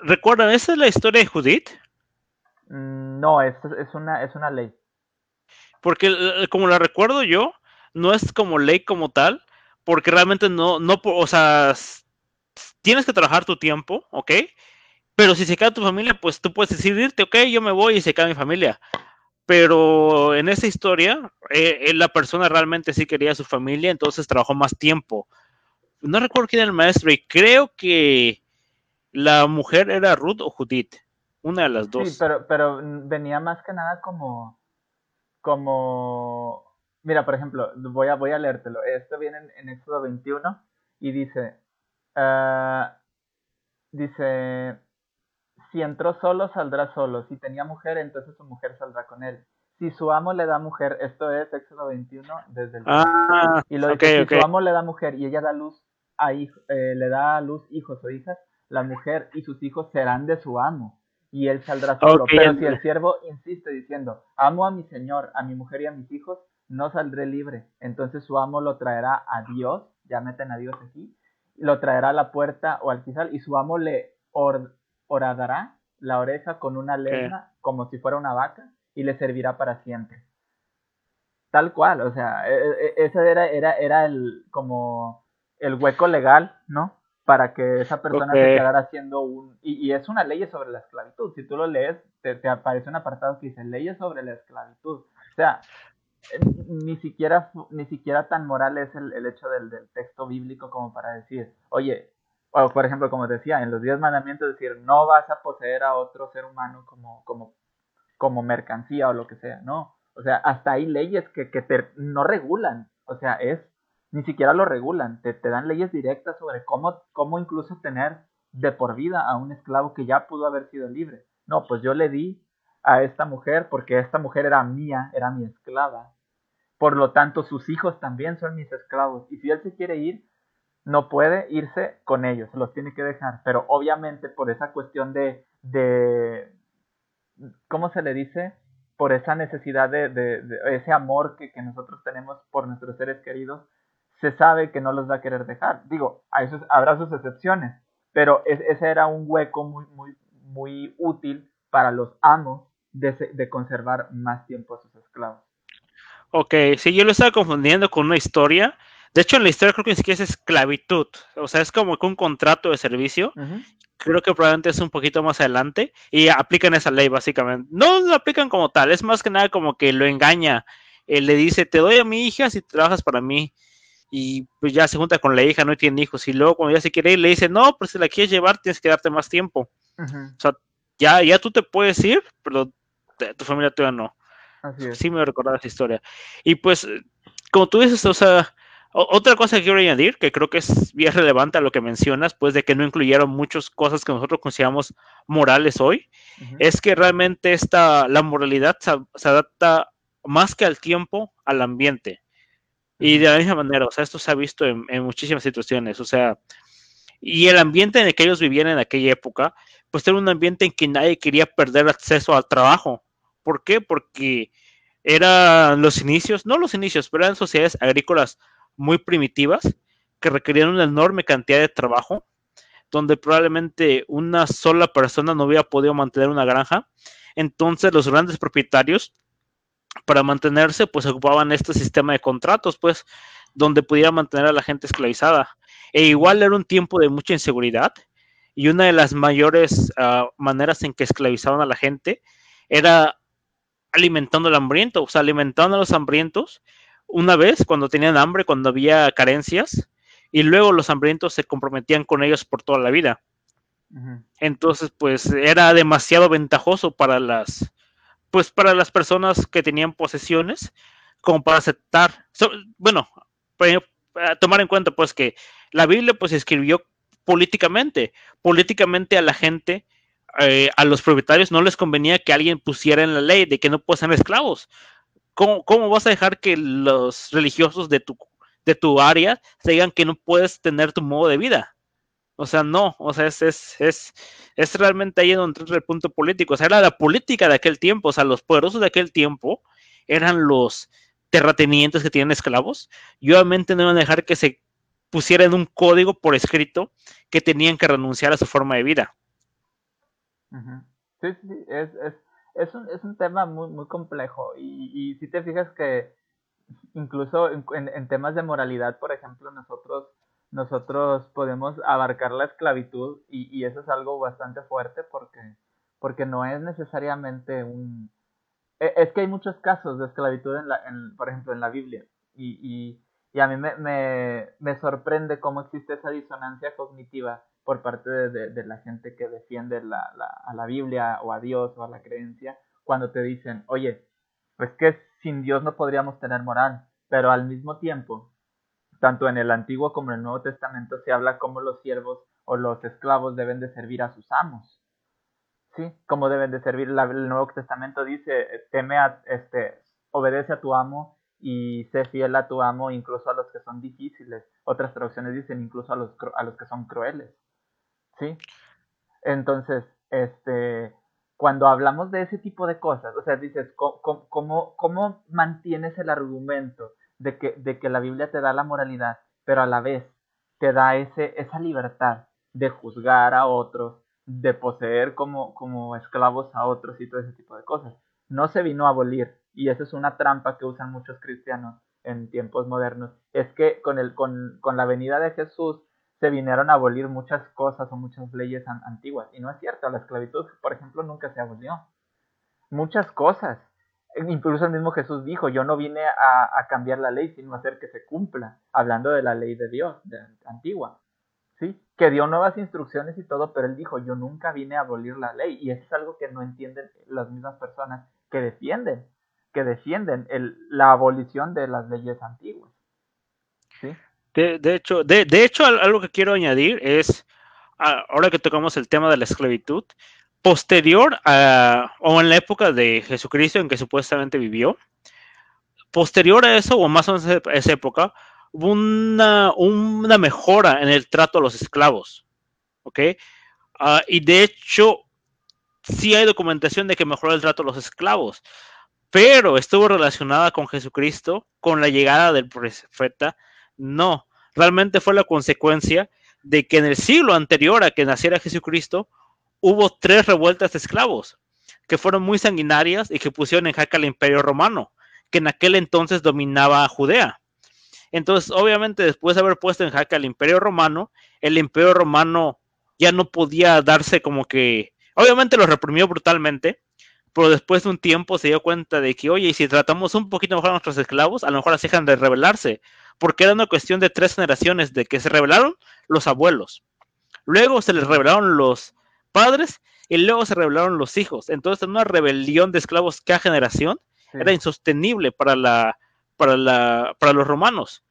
¿Recuerdan? ¿Esa es la historia de Judith? Mm, no, es, es, una, es una ley. Porque eh, como la recuerdo yo, no es como ley como tal, porque realmente no, no, o sea, tienes que trabajar tu tiempo, ¿ok? Pero si se queda tu familia, pues tú puedes decidirte, ok, yo me voy y se queda mi familia. Pero en esa historia, eh, la persona realmente sí quería a su familia, entonces trabajó más tiempo. No recuerdo quién era el maestro y creo que la mujer era Ruth o Judith, una de las dos. Sí, pero, pero venía más que nada como, como Mira, por ejemplo, voy a, voy a leértelo. Esto viene en, Éxodo 21 y dice, ah, dice, si entró solo, saldrá solo. Si tenía mujer, entonces su mujer saldrá con él. Si su amo le da mujer, esto es Éxodo 21 desde el... Ah, y lo dice, si su amo le da mujer y ella da luz a eh, le da a luz hijos o hijas, la mujer y sus hijos serán de su amo y él saldrá solo. Pero si el siervo insiste diciendo, amo a mi señor, a mi mujer y a mis hijos, no saldré libre. Entonces su amo lo traerá a Dios, ya meten a Dios aquí, lo traerá a la puerta o al quizal y su amo le horadará la oreja con una lengua como si fuera una vaca y le servirá para siempre. Tal cual, o sea, e, e, e, ese era, era, era el como el hueco legal, ¿no? Para que esa persona se quedara haciendo un... Y, es una ley sobre la esclavitud. Si tú lo lees, te, te aparece un apartado que dice leyes sobre la esclavitud. O sea, ni siquiera, ni siquiera tan moral es el, hecho del, texto bíblico como para decir, oye, o por ejemplo, como decía, en los diez mandamientos decir, no vas a poseer a otro ser humano como, como, como mercancía o lo que sea, no. O sea, hasta hay leyes que, que te, no regulan, o sea, es, ni siquiera lo regulan, te, te dan leyes directas sobre cómo, cómo incluso tener de por vida a un esclavo que ya pudo haber sido libre. No, pues yo le di a esta mujer porque esta mujer era mía, era mi esclava. Por lo tanto, sus hijos también son mis esclavos. Y si él se quiere ir, no puede irse con ellos, los tiene que dejar. Pero obviamente por esa cuestión de, de ¿cómo se le dice? Por esa necesidad de, de, ese amor que, que, nosotros tenemos por nuestros seres queridos, se sabe que no los va a querer dejar. Digo, a eso habrá sus excepciones, pero ese era un hueco muy, muy, muy útil para los amos de, conservar más tiempo a sus esclavos. Ok, sí, yo lo estaba confundiendo con una historia. De hecho, en la historia creo que ni siquiera es esclavitud. O sea, es como que un contrato de servicio. Creo que probablemente es un poquito más adelante. Y aplican esa ley, básicamente. No lo aplican como tal. Es más que nada como que lo engaña. Él le dice, te doy a mi hija si trabajas para mí. Y pues ya se junta con la hija, no tiene hijos. Y luego cuando ya se quiere ir, le dice, no, pues si la quieres llevar, tienes que darte más tiempo. O sea, ya, ya tú te puedes ir, pero tu familia todavía no. Sí me recordaba esa historia. Y pues, como tú dices, o sea, otra cosa que quiero añadir, que creo que es bien relevante a lo que mencionas, pues de que no incluyeron muchas cosas que nosotros consideramos morales hoy, es que realmente esta, la moralidad se, adapta más que al tiempo, al ambiente. Y de la misma manera, o sea, esto se ha visto en, en, muchísimas situaciones, o sea, y el ambiente en el que ellos vivían en aquella época, pues era un ambiente en que nadie quería perder acceso al trabajo. ¿Por qué? Porque eran los inicios, no los inicios, pero eran sociedades agrícolas muy primitivas que requerían una enorme cantidad de trabajo, donde probablemente una sola persona no hubiera podido mantener una granja. Entonces los grandes propietarios, para mantenerse, pues ocupaban este sistema de contratos, pues, donde pudiera mantener a la gente esclavizada. E igual era un tiempo de mucha inseguridad y una de las mayores uh, maneras en que esclavizaban a la gente era alimentando al hambriento, o sea, alimentando a los hambrientos una vez cuando tenían hambre, cuando había carencias, y luego los hambrientos se comprometían con ellos por toda la vida. Entonces, pues era demasiado ventajoso para las, pues para las personas que tenían posesiones, como para aceptar, bueno, para, tomar en cuenta, pues que la Biblia, pues escribió políticamente, políticamente a la gente, eh, a los propietarios no les convenía que alguien pusiera en la ley de que no pueden ser esclavos, ¿Cómo, vas a dejar que los religiosos de tu, de tu área se digan que no puedes tener tu modo de vida? O sea, no, o sea, es, es, es, es realmente ahí donde entra el punto político. O sea, era la política de aquel tiempo, o sea, los poderosos de aquel tiempo eran los terratenientes que tienen esclavos y obviamente no iban a dejar que se pusiera en un código por escrito que tenían que renunciar a su forma de vida. Sí, sí, es, es, es un, es un tema muy, muy complejo y, y si te fijas que incluso en, en, temas de moralidad, por ejemplo, nosotros, nosotros podemos abarcar la esclavitud y, eso es algo bastante fuerte porque, porque no es necesariamente un... E, es que hay muchos casos de esclavitud, en la, en, por ejemplo, en la Biblia. Y, y, y a mí me, me, me sorprende cómo existe esa disonancia cognitiva por parte de, de, la gente que defiende la, la, a la Biblia o a Dios o a la creencia, cuando te dicen, oye, pues que sin Dios no podríamos tener moral, pero al mismo tiempo, tanto en el Antiguo como en el Nuevo Testamento se habla cómo los siervos o los esclavos deben de servir a sus amos. ¿Sí? Cómo deben de servir. el Nuevo Testamento dice, teme este, obedece a tu amo y sé fiel a tu amo incluso a los que son difíciles. Otras traducciones dicen incluso a los, a los que son crueles. ¿sí? Entonces, este, cuando hablamos de ese tipo de cosas, o sea, dices, ¿cómo, cómo, cómo mantienes el argumento de que, de que la Biblia te da la moralidad, pero a la vez te da ese, esa libertad de juzgar a otros, de poseer como, como esclavos a otros y todo ese tipo de cosas? No se vino a abolir, y esa es una trampa que usan muchos cristianos en tiempos modernos, es que con, el, con, con la venida de Jesús se vinieron a abolir muchas cosas o muchas leyes antiguas. Y no es cierto, la esclavitud, por ejemplo, nunca se abolió. Muchas cosas. Incluso el mismo Jesús dijo, yo no vine a, cambiar la ley, sino a hacer que se cumpla, hablando de la ley de Dios, de, antigua. ¿Sí? Que dio nuevas instrucciones y todo, pero él dijo, yo nunca vine a abolir la ley. Y eso es algo que no entienden las mismas personas que defienden, que defienden la abolición de las leyes antiguas. ¿Sí? De, hecho, de, hecho, algo que quiero añadir es, ahora que tocamos el tema de la esclavitud, posterior a, o en la época de Jesucristo en que supuestamente vivió, posterior a eso, o más o menos a esa época, hubo una, una mejora en el trato a los esclavos. ¿Ok? Ah, y de hecho, sí hay documentación de que mejoró el trato a los esclavos, pero estuvo relacionada con Jesucristo, con la llegada del profeta. No, realmente fue la consecuencia de que en el siglo anterior a que naciera Jesucristo hubo tres revueltas de esclavos que fueron muy sanguinarias y que pusieron en jaque al imperio romano, que en aquel entonces dominaba Judea. Entonces, obviamente, después de haber puesto en jaque al imperio romano, el imperio romano ya no podía darse como que, obviamente lo reprimió brutalmente, pero después de un tiempo se dio cuenta de que, oye, si tratamos un poquito mejor a nuestros esclavos, a lo mejor así dejan de rebelarse, porque era una cuestión de tres generaciones de que se rebelaron los abuelos, luego se les rebelaron los padres y luego se rebelaron los hijos. Entonces, en una rebelión de esclavos cada generación, era insostenible para, la, para, la, para los romanos.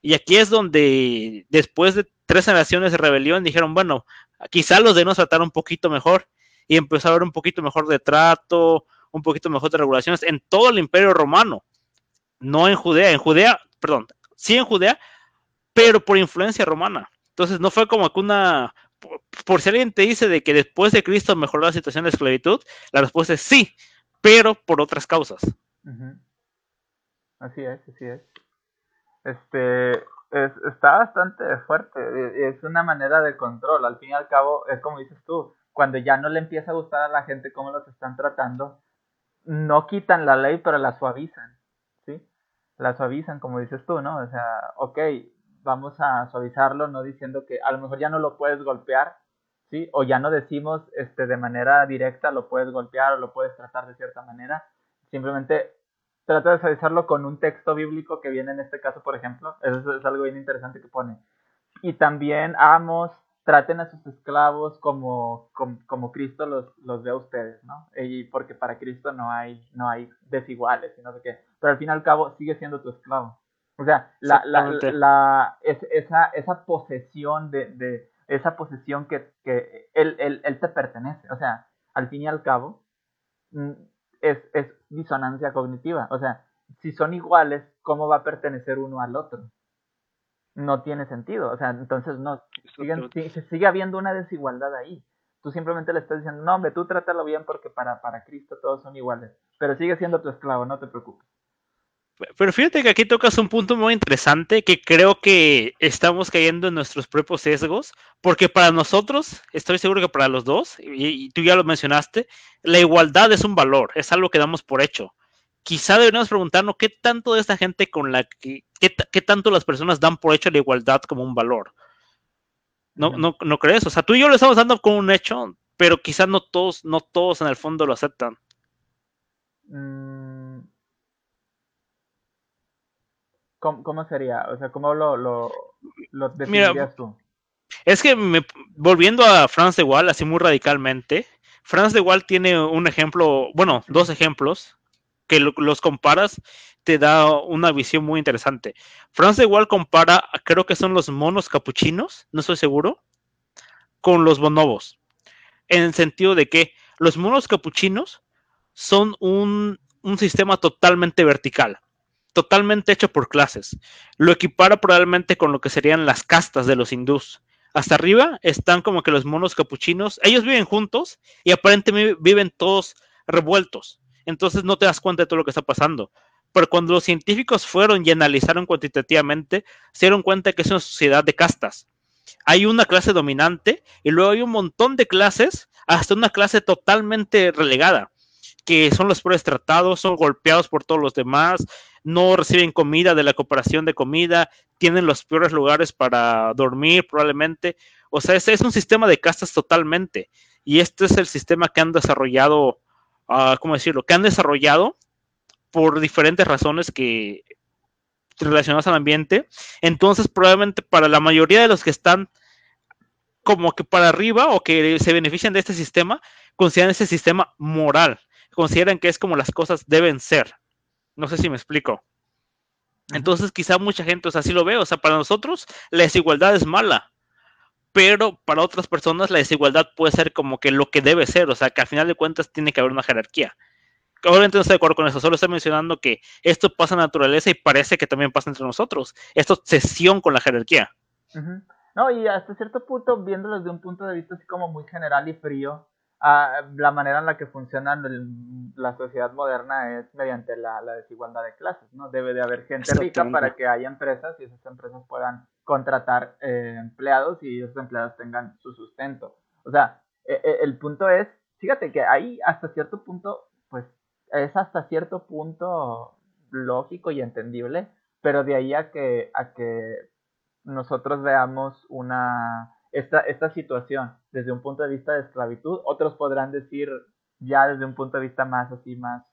Y aquí es donde después de tres generaciones de rebelión dijeron, bueno, quizá los de nos tratar un poquito mejor y empezó a haber un poquito mejor de trato, un poquito mejor de regulaciones en todo el imperio romano, no en Judea, en Judea, perdón, sí en Judea, pero por influencia romana. Entonces no fue como que una, por, si alguien te dice de que después de Cristo mejoró la situación de esclavitud, la respuesta es sí, pero por otras causas. Así es, así es. Este, es, está bastante fuerte, es una manera de control, al fin y al cabo es como dices tú, cuando ya no le empieza a gustar a la gente cómo los están tratando, no quitan la ley, pero la suavizan, ¿sí? La suavizan, como dices tú, ¿no? O sea, ok, vamos a suavizarlo, no diciendo que a lo mejor ya no lo puedes golpear, ¿sí? O ya no decimos este, de manera directa lo puedes golpear o lo puedes tratar de cierta manera, simplemente trata de suavizarlo con un texto bíblico que viene en este caso, por ejemplo, eso es algo bien interesante que pone. Y también amos, traten a sus esclavos como, como, Cristo los, los ve a ustedes, ¿no? Y porque para Cristo no hay, no hay desiguales y no sé qué. Pero al fin y al cabo sigue siendo tu esclavo. O sea, la, la, la, esa, esa posesión de, de esa posesión que, que él, él, él, te pertenece. O sea, al fin y al cabo, mm, es, es disonancia cognitiva. O sea, si son iguales, ¿cómo va a pertenecer uno al otro? no tiene sentido. O sea, entonces no, se sigue habiendo una desigualdad ahí. Tú simplemente le estás diciendo, no, hombre, tú trátalo bien porque para, para Cristo todos son iguales. Pero sigue siendo tu esclavo, no te preocupes. Pero fíjate que aquí tocas un punto muy interesante que creo que estamos cayendo en nuestros propios sesgos, porque para nosotros, estoy seguro que para los dos, y, tú ya lo mencionaste, la igualdad es un valor, es algo que damos por hecho quizá deberíamos preguntarnos qué tanto de esta gente con la que, qué, tanto las personas dan por hecho la igualdad como un valor. ¿No, no, ¿No crees? O sea, tú y yo lo estamos dando como un hecho, pero quizás no todos, no todos en el fondo lo aceptan. Mm. ¿Cómo, sería? O sea, ¿cómo lo, lo, lo definirías tú? Es que volviendo a Franz de Waal, así muy radicalmente, Franz de Waal tiene un ejemplo, bueno, dos ejemplos que los comparas, te da una visión muy interesante. Franz de Waal compara, creo que son los monos capuchinos, no estoy seguro, con los bonobos. En el sentido de que los monos capuchinos son un, un sistema totalmente vertical, totalmente hecho por clases. Lo equipara probablemente con lo que serían las castas de los hindús. Hasta arriba están como que los monos capuchinos, ellos viven juntos y aparentemente viven todos revueltos entonces no te das cuenta de todo lo que está pasando. Pero cuando los científicos fueron y analizaron cuantitativamente, se dieron cuenta que es una sociedad de castas. Hay una clase dominante y luego hay un montón de clases, hasta una clase totalmente relegada, que son los peores tratados, son golpeados por todos los demás, no reciben comida de la cooperación de comida, tienen los peores lugares para dormir probablemente. O sea, ese es un sistema de castas totalmente. Y este es el sistema que han desarrollado uh, ¿cómo decirlo?, que han desarrollado por diferentes razones que relacionadas al ambiente. Entonces, probablemente para la mayoría de los que están como que para arriba o que se benefician de este sistema, consideran ese sistema moral, consideran que es como las cosas deben ser. No sé si me explico. Entonces, quizá mucha gente así lo ve, o sea, para nosotros la desigualdad es mala, pero para otras personas la desigualdad puede ser como que lo que debe ser, o sea, que al final de cuentas tiene que haber una jerarquía. Obviamente no estoy de acuerdo con eso, solo estoy mencionando que esto pasa en la naturaleza y parece que también pasa entre nosotros, esta obsesión con la jerarquía. No, y hasta cierto punto, viéndolo desde un punto de vista así como muy general y frío, Ah, la manera en la que funciona la sociedad moderna es mediante la, desigualdad de clases, ¿no? Debe de haber gente rica para que haya empresas y esas empresas puedan contratar eh, empleados y esos empleados tengan su sustento. O sea, e, e, el punto es, fíjate que ahí hasta cierto punto, pues es hasta cierto punto lógico y entendible, pero de ahí a que, a que nosotros veamos una esta, esta situación desde un punto de vista de esclavitud. Otros podrán decir ya desde un punto de vista más así, más,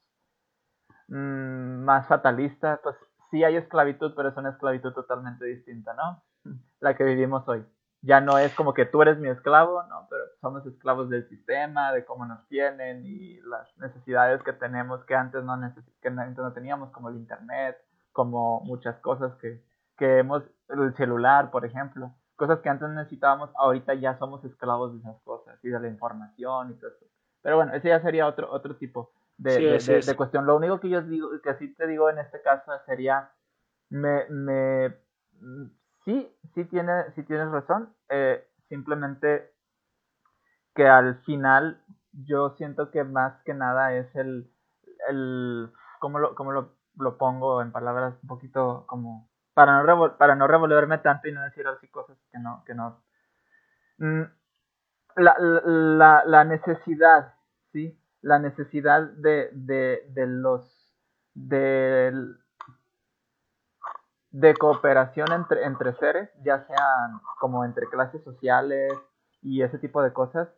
mm, más fatalista, pues sí hay esclavitud, pero es una esclavitud totalmente distinta, ¿no? La que vivimos hoy. ya no es como que tú eres mi esclavo, no, pero somos esclavos del sistema, de cómo nos tienen y las necesidades que tenemos que antes no, que antes no teníamos, como el internet, como muchas cosas que, que hemos, el celular, por ejemplo, cosas que antes necesitábamos, ahorita ya somos esclavos de esas cosas y de la información y todo eso. Pero bueno, ese ya sería otro, otro tipo de, de, cuestión. Lo único que yo digo, que sí te digo en este caso sería, me, me, sí, sí, tiene, sí tienes razón, eh, simplemente que al final yo siento que más que nada es el, el ¿cómo lo, cómo lo, lo pongo en palabras un poquito como para no, no revolverme tanto y no decir así cosas que no, que no. Mm, la, la, la necesidad, ¿sí? La necesidad de, de, de los, de, de cooperación entre, entre seres, ya sean como entre clases sociales y ese tipo de cosas,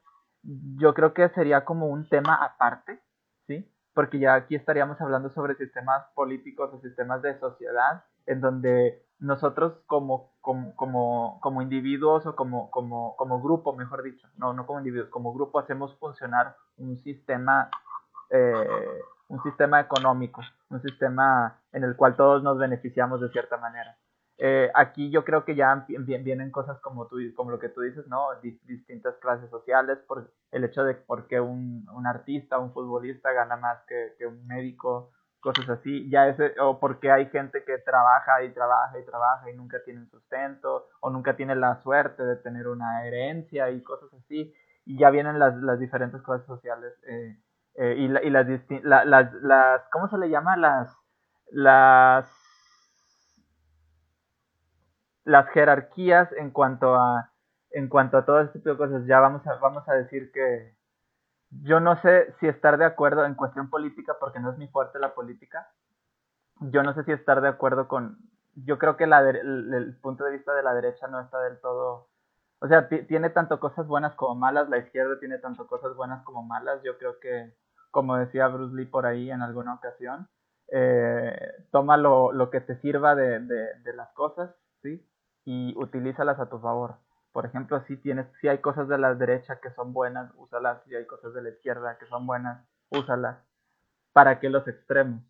yo creo que sería como un tema aparte, ¿sí? Porque ya aquí estaríamos hablando sobre sistemas políticos o sistemas de sociedad en donde nosotros como, como, como, como individuos o como, como, como grupo, mejor dicho, no, no como individuos, como grupo hacemos funcionar un sistema, eh, un sistema económico, un sistema en el cual todos nos beneficiamos de cierta manera. Eh, aquí yo creo que ya vienen cosas como, tú, como lo que tú dices, ¿no? distintas clases sociales, por el hecho de por qué un, un artista, un futbolista gana más que, que un médico, cosas así, ya ese, o porque hay gente que trabaja y trabaja y trabaja y nunca tiene sustento, o nunca tiene la suerte de tener una herencia y cosas así, y ya vienen las, las diferentes cosas sociales eh, eh, y, y las, las, las, ¿cómo se le llama? Las, las, las jerarquías en cuanto a, en cuanto a todo este tipo de cosas, ya vamos a, vamos a decir que, yo no sé si estar de acuerdo en cuestión política, porque no es mi fuerte la política. Yo no sé si estar de acuerdo con... Yo creo que la el, punto de vista de la derecha no está del todo... O sea, tiene tanto cosas buenas como malas, la izquierda tiene tanto cosas buenas como malas. Yo creo que, como decía Bruce Lee por ahí en alguna ocasión, eh, toma lo, lo, que te sirva de, de, de las cosas, ¿sí? Y utilízalas a tu favor por ejemplo, si tienes, si hay cosas de la derecha que son buenas, úsalas, si hay cosas de la izquierda que son buenas, úsalas. ¿Para qué los extremos?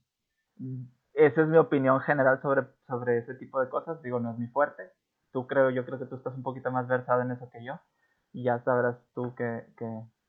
Esa es mi opinión general sobre, sobre ese tipo de cosas. Digo, no es mi fuerte. Tú creo, yo creo que tú estás un poquito más versado en eso que yo. Y ya sabrás tú qué,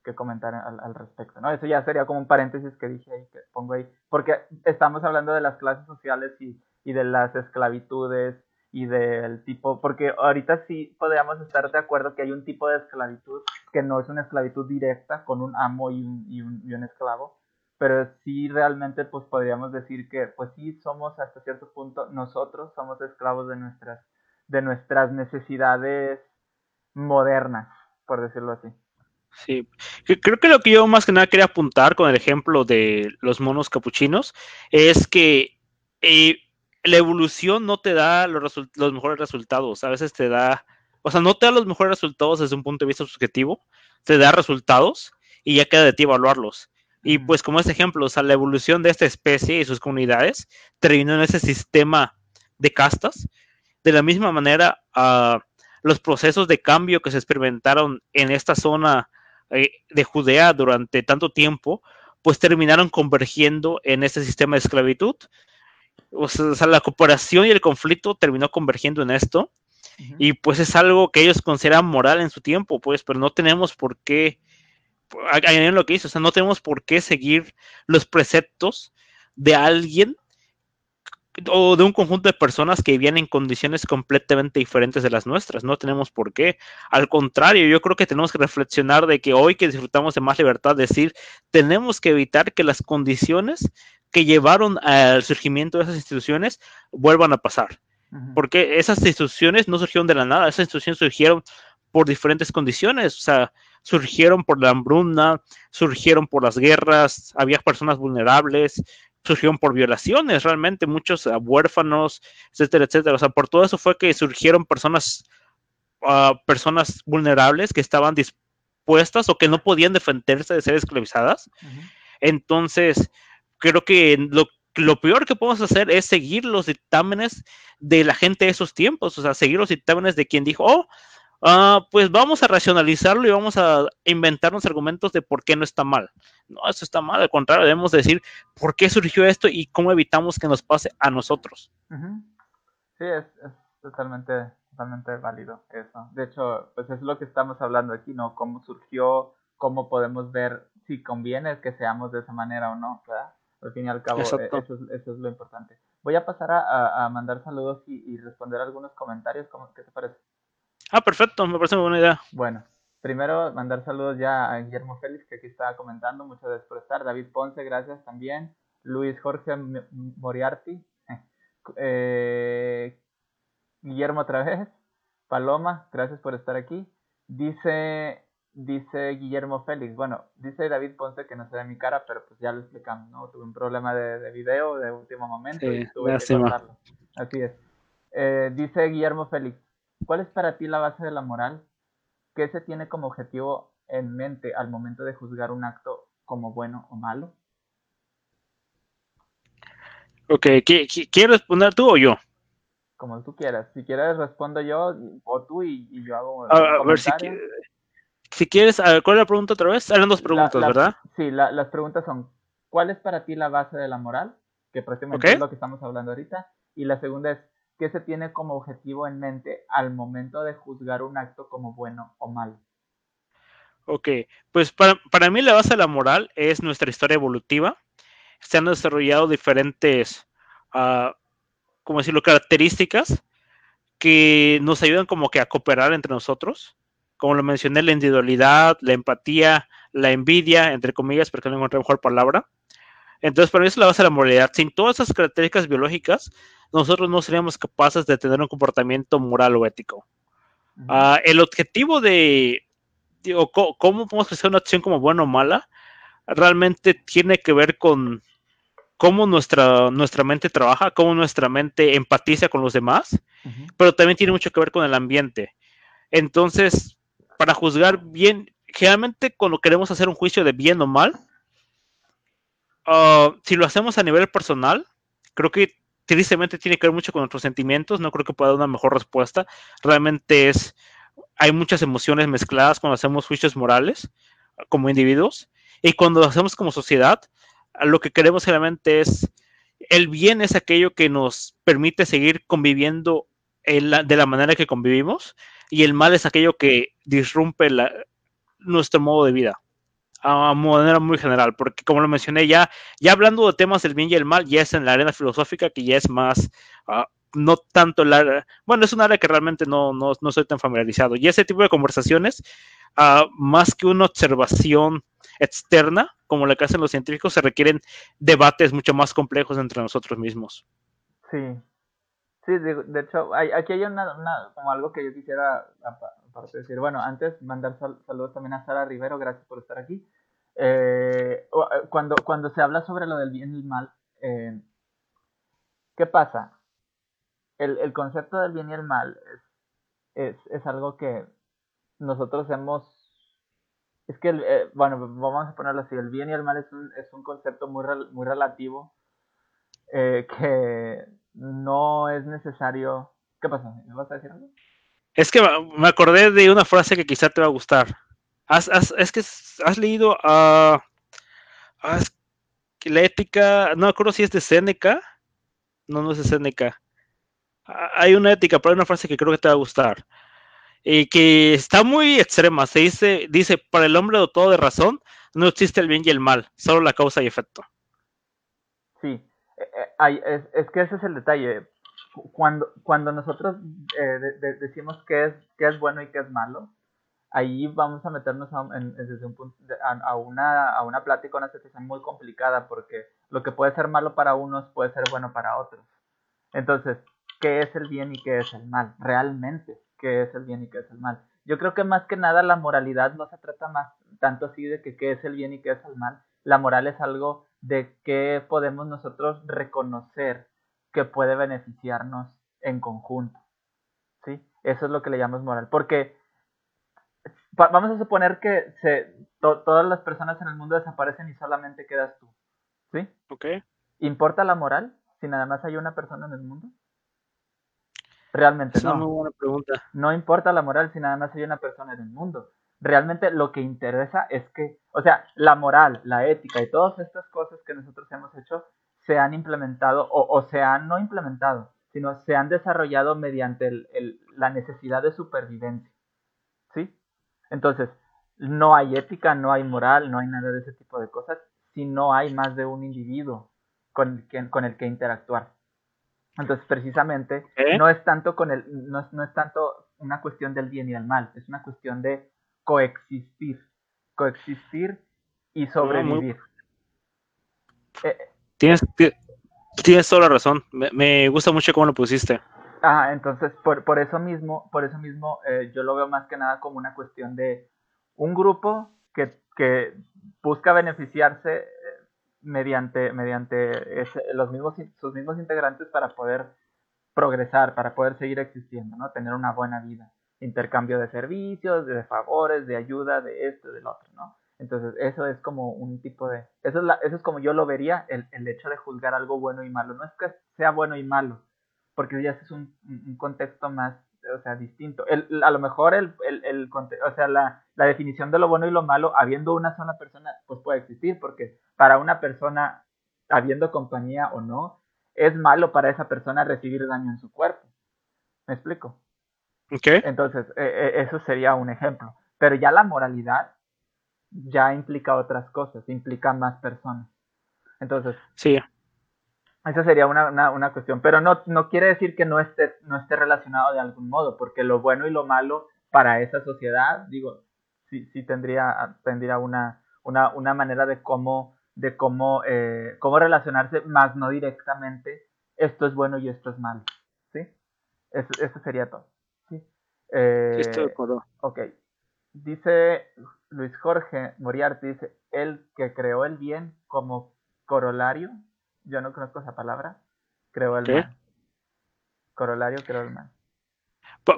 qué, comentar al, al, respecto, ¿no? Eso ya sería como un paréntesis que dije ahí, que pongo ahí. Porque estamos hablando de las clases sociales y, y de las esclavitudes y del tipo, porque ahorita sí podríamos estar de acuerdo que hay un tipo de esclavitud que no es una esclavitud directa con un amo y un, y un, y un esclavo, pero sí realmente pues podríamos decir que pues sí somos hasta cierto punto nosotros somos esclavos de nuestras de nuestras necesidades modernas, por decirlo así. Sí, creo que lo que yo más que nada quería apuntar con el ejemplo de los monos capuchinos es que eh, la evolución no te da los, los, mejores resultados, a veces te da, o sea, no te da los mejores resultados desde un punto de vista subjetivo, te da resultados y ya queda de ti evaluarlos. Y pues como este ejemplo, o sea, la evolución de esta especie y sus comunidades terminó en ese sistema de castas. De la misma manera, uh, los procesos de cambio que se experimentaron en esta zona eh, de Judea durante tanto tiempo, pues terminaron convergiendo en este sistema de esclavitud o sea, la cooperación y el conflicto terminó convergiendo en esto. Y pues es algo que ellos consideran moral en su tiempo, pues, pero no tenemos por qué, lo que hizo, o sea, no tenemos por qué seguir los preceptos de alguien o de un conjunto de personas que vivían en condiciones completamente diferentes de las nuestras. No tenemos por qué. Al contrario, yo creo que tenemos que reflexionar de que hoy que disfrutamos de más libertad, decir, tenemos que evitar que las condiciones que llevaron al surgimiento de esas instituciones vuelvan a pasar. Porque esas instituciones no surgieron de la nada, esas instituciones surgieron por diferentes condiciones, o sea, surgieron por la hambruna, surgieron por las guerras, había personas vulnerables, surgieron por violaciones, realmente muchos huérfanos, etcétera, etcétera. O sea, por todo eso fue que surgieron personas, uh, personas vulnerables que estaban dispuestas o que no podían defenderse de ser esclavizadas. Entonces, creo que lo, lo peor que podemos hacer es seguir los dictámenes de la gente de esos tiempos, o sea, seguir los dictámenes de quien dijo, oh, ah, pues vamos a racionalizarlo y vamos a inventarnos argumentos de por qué no está mal. No, eso está mal, al contrario, debemos decir por qué surgió esto y cómo evitamos que nos pase a nosotros. Sí, es, es, totalmente, totalmente válido eso. De hecho, pues es lo que estamos hablando aquí, ¿no? Cómo surgió, cómo podemos ver si conviene que seamos de esa manera o no, ¿verdad? Al fin y al cabo, eh, eso es, eso es lo importante. Voy a pasar a, a, mandar saludos y, y, responder algunos comentarios. ¿Cómo, ¿Qué te parece? Ah, perfecto, me parece una buena idea. Bueno, primero mandar saludos ya a Guillermo Félix, que aquí estaba comentando. Muchas gracias por estar. David Ponce, gracias también. Luis Jorge Moriarty. Eh, Guillermo otra vez. Paloma, gracias por estar aquí. Dice dice Guillermo Félix, bueno, dice David Ponce que no se ve mi cara, pero pues ya lo explicamos, ¿no? Tuve un problema de, de video de último momento y tuve que cortarlo. Así es. Eh, dice Guillermo Félix, ¿cuál es para ti la base de la moral? ¿Qué se tiene como objetivo en mente al momento de juzgar un acto como bueno o malo? Ok, ¿quieres responder tú o yo? Como tú quieras. Si quieres respondo yo o tú y, yo hago... A, ver si quieres si quieres, a ver, ¿cuál es la pregunta otra vez? Eran dos preguntas, ¿verdad? Sí, las preguntas son, ¿cuál es para ti la base de la moral? Que prácticamente es lo que estamos hablando ahorita. Y la segunda es, ¿qué se tiene como objetivo en mente al momento de juzgar un acto como bueno o malo? Ok, pues para, para mí la base de la moral es nuestra historia evolutiva. Se han desarrollado diferentes, uh, ¿cómo decirlo?, características que nos ayudan como que a cooperar entre nosotros como lo mencioné, la individualidad, la empatía, la envidia, entre comillas, porque no encontré mejor palabra. Entonces, para mí eso es la base de la moralidad. Sin todas esas características biológicas, nosotros no seríamos capaces de tener un comportamiento moral o ético. Uh, el objetivo de, digo, cómo podemos hacer una acción como buena o mala, realmente tiene que ver con cómo nuestra, nuestra mente trabaja, cómo nuestra mente empatiza con los demás, uh -huh. pero también tiene mucho que ver con el ambiente. Entonces, para juzgar bien, generalmente cuando queremos hacer un juicio de bien o mal, uh, si lo hacemos a nivel personal, creo que tristemente tiene que ver mucho con nuestros sentimientos, no creo que pueda dar una mejor respuesta. Realmente es, hay muchas emociones mezcladas cuando hacemos juicios morales como individuos y cuando lo hacemos como sociedad, lo que queremos realmente es, el bien es aquello que nos permite seguir conviviendo la, de la manera que convivimos y el mal es aquello que disrumpe la, nuestro modo de vida a manera muy general, porque como lo mencioné ya, ya hablando de temas del bien y el mal, ya es en la arena filosófica que ya es más, uh, no tanto área, bueno, es un área que realmente no, no, no soy tan familiarizado, y ese tipo de conversaciones, uh, más que una observación externa, como la que hacen los científicos, se requieren debates mucho más complejos entre nosotros mismos. Sí, Sí, de, de hecho, aquí hay una, como algo que yo quisiera, aparte de decir, bueno, antes mandar sal, saludos también a Sara Rivero, gracias por estar aquí. Eh, cuando, cuando se habla sobre lo del bien y el mal, eh, ¿qué pasa? El, el, concepto del bien y el mal es, es, es algo que nosotros hemos... Es que, eh, bueno, vamos a ponerlo así, el bien y el mal es un, es un concepto muy, muy relativo eh, que no es necesario. ¿Qué pasa? ¿Me vas a decir algo? Es que me acordé de una frase que quizá te va a gustar. Has, has, es que has leído a. Uh, la ética. No me acuerdo si es de Seneca. No, no es de Seneca. Hay una ética, pero hay una frase que creo que te va a gustar. Y que está muy extrema. Se dice, dice, para el hombre dotado de razón, no existe el bien y el mal, solo la causa y efecto. Es, es, que ese es el detalle. Cuando, cuando nosotros eh, de, de, decimos qué es, qué es bueno y qué es malo, ahí vamos a meternos a, en, desde un punto, a, a, una, a una plática, una situación muy complicada, porque lo que puede ser malo para unos puede ser bueno para otros. Entonces, ¿qué es el bien y qué es el mal? Realmente, ¿qué es el bien y qué es el mal? Yo creo que más que nada la moralidad no se trata más tanto así de que qué es el bien y qué es el mal. La moral es algo de qué podemos nosotros reconocer que puede beneficiarnos en conjunto. ¿Sí? Eso es lo que le llamamos moral. Porque vamos a suponer que se, to, todas las personas en el mundo desaparecen y solamente quedas tú. ¿Sí? Ok. ¿Importa la moral si nada más hay una persona en el mundo? Realmente Es no. una muy buena pregunta. No importa la moral si nada más hay una persona en el mundo. Realmente lo que interesa es que, o sea, la moral, la ética y todas estas cosas que nosotros hemos hecho se han implementado o, o se han no implementado, sino se han desarrollado mediante el, el, la necesidad de supervivencia. ¿Sí? Entonces, no hay ética, no hay moral, no hay nada de ese tipo de cosas si no hay más de un individuo con el que, con el que interactuar. Entonces, precisamente, ¿Eh? no es tanto con el, no es, no es tanto una cuestión del bien y del mal, es una cuestión de coexistir, coexistir y sobrevivir. Eh, Tienes, ti- tienes toda la razón. Me, me gusta mucho cómo lo pusiste. Ajá, entonces por, por eso mismo, por eso mismo eh, yo lo veo más que nada como una cuestión de un grupo que, que busca beneficiarse eh, mediante, mediante ese- los mismos, sus mismos integrantes para poder progresar, para poder seguir existiendo, ¿no? Tener una buena vida. Intercambio de servicios, de favores, de ayuda, de esto, del otro, ¿no? Entonces, eso es como un tipo de... Eso es, la, eso es como yo lo vería, el, el hecho de juzgar algo bueno y malo. No es que sea bueno y malo, porque ya es un, un contexto más, o sea, distinto. El, a lo mejor el, el, o sea, la, la definición de lo bueno y lo malo, habiendo una sola persona, pues puede existir, porque para una persona, habiendo compañía o no, es malo para esa persona recibir daño en su cuerpo. ¿Me explico? ¿Ok? Entonces, eh, eh, eso sería un ejemplo. Pero ya la moralidad ya implica otras cosas, implica más personas. Entonces, Sí. esa sería una, una, una cuestión. Pero no, no quiere decir que no esté, no esté relacionado de algún modo, porque lo bueno y lo malo para esa sociedad, digo, sí, sí tendría, tendría una, una, una manera de cómo, de cómo, eh, cómo relacionarse, más no directamente, esto es bueno y esto es malo. ¿Sí? Eso, eso sería todo. Eh, Sí, estoy de. Ok. Dice Luis Jorge Moriarty, dice, el que creó el bien como corolario, yo no conozco esa palabra, creó el ¿Qué? mal. Corolario creó el mal.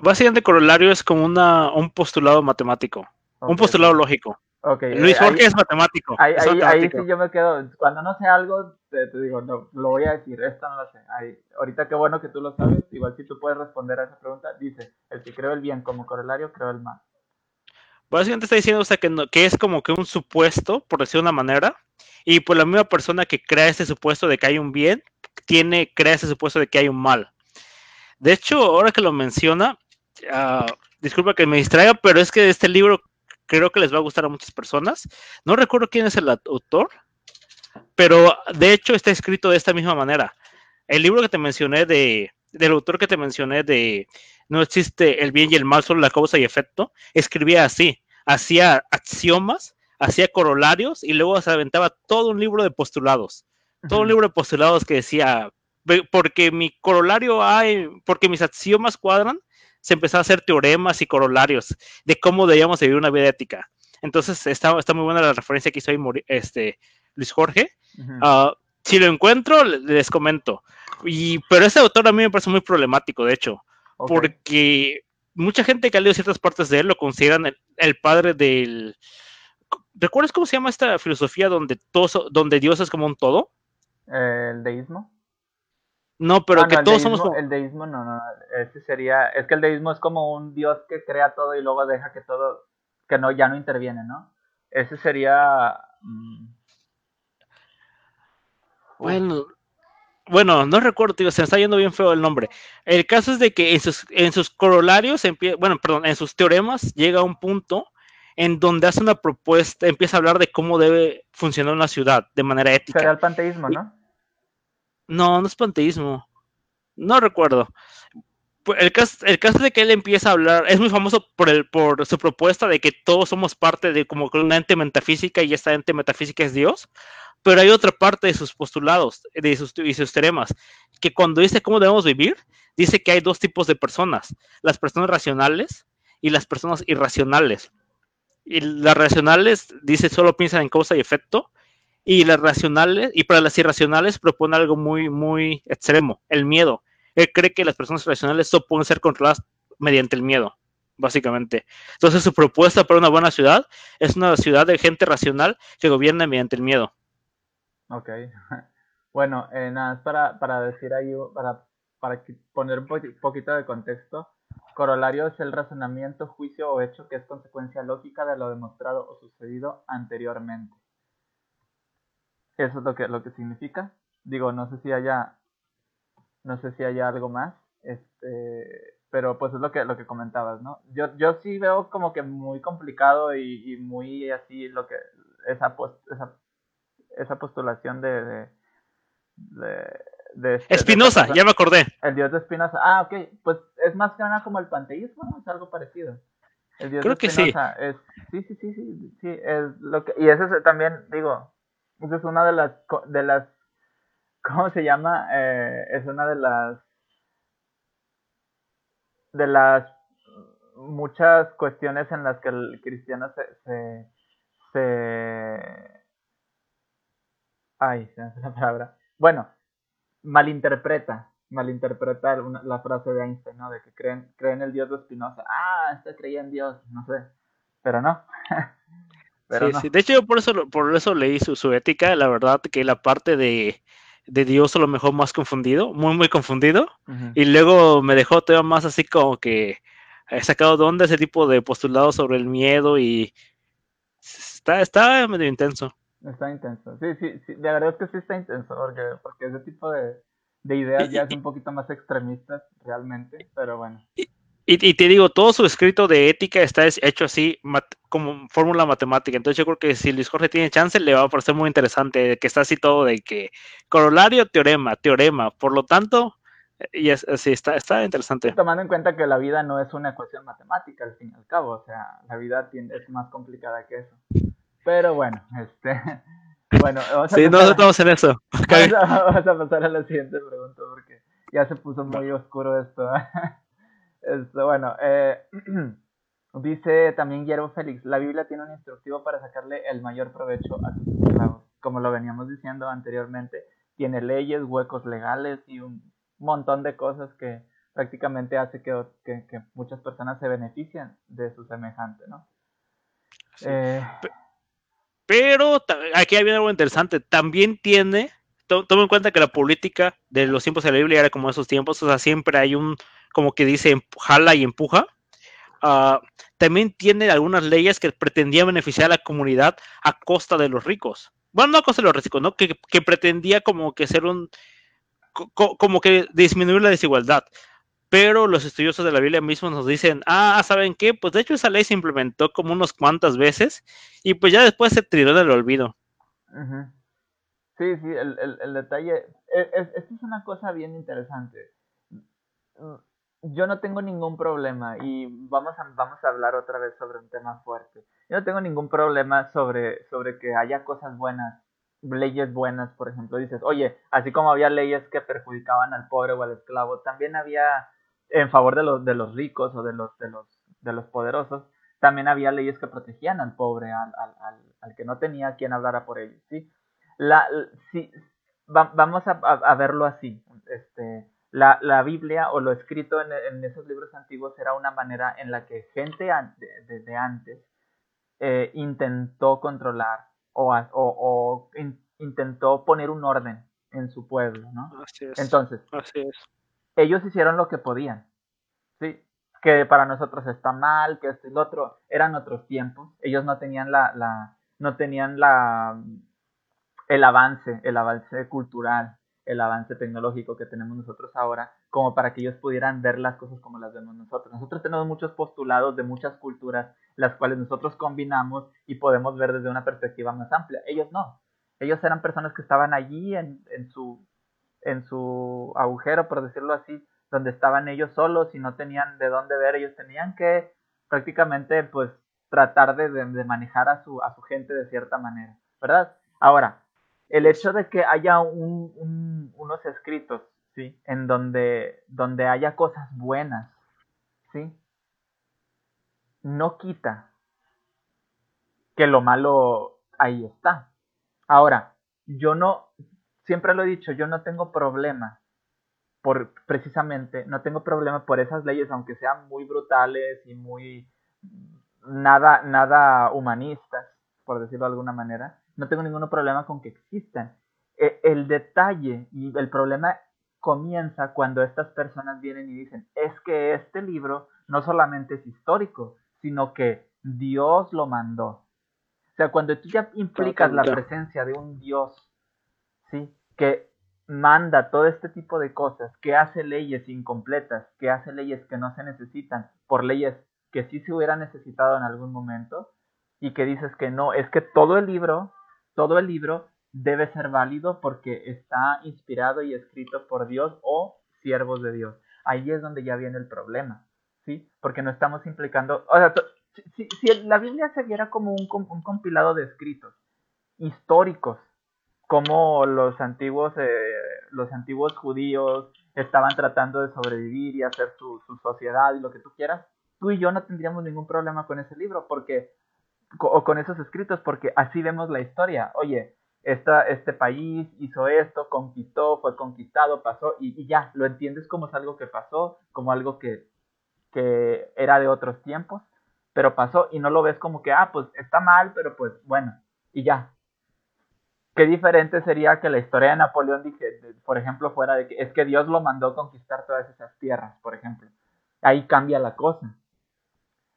Básicamente, corolario es como una, un postulado matemático, un postulado lógico. Ok, Luis eh, Jorge es matemático. ahí, es ahí- ahí sí yo me quedo, cuando no sé algo, te, te digo, no, lo voy a decir, esto no lo sé. Ahí, ahorita qué bueno que tú lo sabes, igual si tú puedes responder a esa pregunta, dice, el que creó el bien como corolario creó el mal. Básicamente está diciendo o sea, que, no- que es como que un supuesto, por decir de una manera, y por la misma persona que crea ese supuesto de que hay un bien, tiene, crea ese supuesto de que hay un mal. De hecho, ahora que lo menciona, ah, disculpa que me distraiga, pero es que este libro creo que les va a gustar a muchas personas. No recuerdo quién es el autor, pero de hecho está escrito de esta misma manera. El libro que te mencioné de, del autor que te mencioné de No existe el bien y el mal, solo la causa y efecto, escribía así, hacía axiomas, hacía corolarios y luego se aventaba todo un libro de postulados, todo un libro de postulados que decía, "Ve- porque mi corolario hay, porque mis axiomas cuadran, se empezó a hacer teoremas y corolarios de cómo debíamos vivir una vida ética. Entonces está, está muy buena la referencia que hizo ahí este, Luis Jorge. Ah, si lo encuentro, le- les comento. Y, pero ese autor a mí me parece muy problemático, de hecho, porque mucha gente que ha leído ciertas partes de él lo consideran el, el padre del... ¿Recuerdas cómo se llama esta filosofía donde, todos, donde Dios es como un todo? ¿El deísmo? No, pero Ah, que no, todos deísmo, somos. El deísmo no, no, ese sería, es que el deísmo es como un dios que crea todo y luego deja que todo, que no, ya no interviene, ¿no? Ese sería... mm, Bueno, bueno, no recuerdo, tío, se me está yendo bien feo el nombre. El caso es de que en sus, en sus corolarios, empie- bueno, perdón, en sus teoremas llega a un punto en donde hace una propuesta, empieza a hablar de cómo debe funcionar una ciudad de manera ética. sería el panteísmo, ¿no? No, no es panteísmo. No recuerdo. El caso, el caso de que él empieza a hablar, es muy famoso por, el, por su propuesta de que todos somos parte de como una ente metafísica y esta ente metafísica es Dios, pero hay otra parte de sus postulados de sus, y sus teoremas, que cuando dice cómo debemos vivir, dice que hay dos tipos de personas, las personas racionales y las personas irracionales. Y las racionales, dice, solo piensan en causa y efecto, y las racionales, y para las irracionales propone algo muy, muy extremo, el miedo. Él cree que las personas racionales solo pueden ser controladas mediante el miedo, básicamente. Entonces su propuesta para una buena ciudad es una ciudad de gente racional que gobierna mediante el miedo. Ok. Bueno, eh, nada, es para, para decir ahí, para para poner un poquito de contexto, corolario es el razonamiento, juicio o hecho que es consecuencia lógica de lo demostrado o sucedido anteriormente. Eso es lo que, lo que significa. Digo, no sé si haya, no sé si haya algo más, este, pero pues es lo que, lo que comentabas, ¿no? Yo, yo sí veo como que muy complicado y, muy así lo que, esa, esa, esa postulación de, de de este, Espinosa, ya me acordé. El dios de Espinosa. Ah, ok. Pues es más que nada como el panteísmo, ¿no? Es algo parecido. El dios Creo de que sí. Es, sí, sí, sí, sí, sí, es lo que, y eso es también, digo, esa es una de las, de las, ¿cómo se llama? Eh, es una de las, de las muchas cuestiones en las que el cristiano se, se, se ay, se hace la palabra. Bueno, malinterpreta, malinterpreta la frase de Einstein, ¿no? De que creen, creen el Dios de Spinoza. Ah, este creía en Dios, no sé. Pero no. Pero sí, sí. De hecho, yo por eso, por eso leí su, su ética. La verdad que la parte de, de Dios a lo mejor más confundido, muy, muy confundido. Y luego me dejó todavía más así como que he sacado de onda ese tipo de postulados sobre el miedo y está, está medio intenso. Está intenso. Sí, sí, sí, de verdad es que sí está intenso, porque, porque ese tipo de, ideas ya es un poquito más extremistas realmente, pero bueno. Y, y, te digo, todo su escrito de ética está hecho así como fórmula matemática, entonces yo creo que si Luis Jorge tiene chance le va a parecer muy interesante, que está así todo de que corolario, teorema, teorema, por lo tanto, y es, así está, está interesante. Tomando en cuenta que la vida no es una ecuación matemática al fin y al cabo, o sea, la vida es más complicada que eso. Pero bueno, este. Bueno, vamos a sí, no estamos en eso. Vamos a, pasar a la siguiente pregunta porque ya se puso muy oscuro esto. esto bueno, eh, dice también Guillermo Félix: La Biblia tiene un instructivo para sacarle el mayor provecho a sus esclavos. Como lo veníamos diciendo anteriormente, tiene leyes, huecos legales y un montón de cosas que prácticamente hace que, que, que muchas personas se beneficien de su semejante, ¿no? Sí. Eh, pero aquí hay algo interesante. También tiene, toma en cuenta que la política de los tiempos de la Biblia era como esos tiempos, o sea, siempre hay un, como que dice, jala y empuja. Ah, también tiene algunas leyes que pretendían beneficiar a la comunidad a costa de los ricos. Bueno, no a costa de los ricos, ¿no? Que, que pretendía como que ser un, como que disminuir la desigualdad pero los estudiosos de la Biblia mismos nos dicen, ah, ¿saben qué? Pues de hecho esa ley se implementó como unas cuantas veces y pues ya después se tiró en el olvido. Sí, sí, el, el, detalle, e, es, esto es una cosa bien interesante. Yo no tengo ningún problema y vamos a, vamos a hablar otra vez sobre un tema fuerte. Yo no tengo ningún problema sobre, sobre que haya cosas buenas leyes buenas, por ejemplo, dices, oye, así como había leyes que perjudicaban al pobre o al esclavo, también había en favor de los, de los ricos o de los, de, los, de los poderosos, también había leyes que protegían al pobre, al, al, al, que no tenía quien hablara por ellos, ¿sí? La, sí, vamos a, a, verlo así, este, la, la, Biblia o lo escrito en, en, esos libros antiguos era una manera en la que gente desde de, antes eh, intentó controlar o, o, o intentó poner un orden en su pueblo, ¿no? Así es. Entonces, así es ellos hicieron lo que podían, ¿sí? Que para nosotros está mal, que esto y lo otro, eran otros tiempos, ellos no tenían la, la, no tenían la, el avance, el avance cultural, el avance tecnológico que tenemos nosotros ahora, como para que ellos pudieran ver las cosas como las vemos nosotros. Nosotros tenemos muchos postulados de muchas culturas, las cuales nosotros combinamos y podemos ver desde una perspectiva más amplia. Ellos no. Ellos eran personas que estaban allí en, en su en su agujero, por decirlo así, donde estaban ellos solos y no tenían de dónde ver, ellos tenían que prácticamente pues tratar de, de, manejar a su, a su gente de cierta manera, ¿verdad? Ahora, el hecho de que haya un, unos escritos, ¿sí? En donde, donde haya cosas buenas, ¿sí? No quita que lo malo ahí está. Ahora, yo no, siempre lo he dicho, yo no tengo problema por precisamente, no tengo problema por esas leyes, aunque sean muy brutales y muy nada, nada humanistas, por decirlo de alguna manera, no tengo ningún problema con que existan. E, el detalle y el problema comienza cuando estas personas vienen y dicen, es que este libro no solamente es histórico, sino que Dios lo mandó. O sea, cuando tú ya implicas la presencia de un Dios, ¿sí? Que manda todo este tipo de cosas, que hace leyes incompletas, que hace leyes que no se necesitan, por leyes que sí se hubieran necesitado en algún momento, y que dices que no, es que todo el libro, todo el libro debe ser válido porque está inspirado y escrito por Dios o siervos de Dios. Ahí es donde ya viene el problema, ¿sí? Porque no estamos implicando, o sea, si, la Biblia se viera como un, compilado de escritos históricos, como los antiguos, eh, los antiguos judíos estaban tratando de sobrevivir y hacer su, sociedad y lo que tú quieras, tú y yo no tendríamos ningún problema con ese libro porque o con esos escritos porque así vemos la historia. Oye, esta, este país hizo esto, conquistó, fue conquistado, pasó y, ya, lo entiendes como es algo que pasó, como algo que, que era de otros tiempos, pero pasó y no lo ves como que, ah, pues está mal, pero pues bueno, y ya, Qué diferente sería que la historia de Napoleón, dije, por ejemplo, fuera de que es que Dios lo mandó conquistar todas esas tierras, por ejemplo. Ahí cambia la cosa.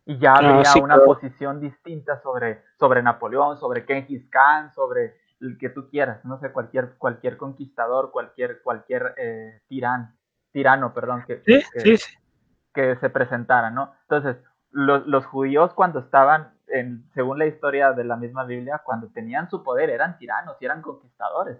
Y ya ah, habría una posición distinta sobre, sobre Napoleón, sobre Genghis Khan, sobre el que tú quieras, no sé, cualquier, cualquier conquistador, cualquier, cualquier eh, tirán, tirano, perdón, que, que, se presentara, ¿no? Entonces, los, los judíos cuando estaban según la historia de la misma Biblia, cuando tenían su poder eran tiranos y eran conquistadores.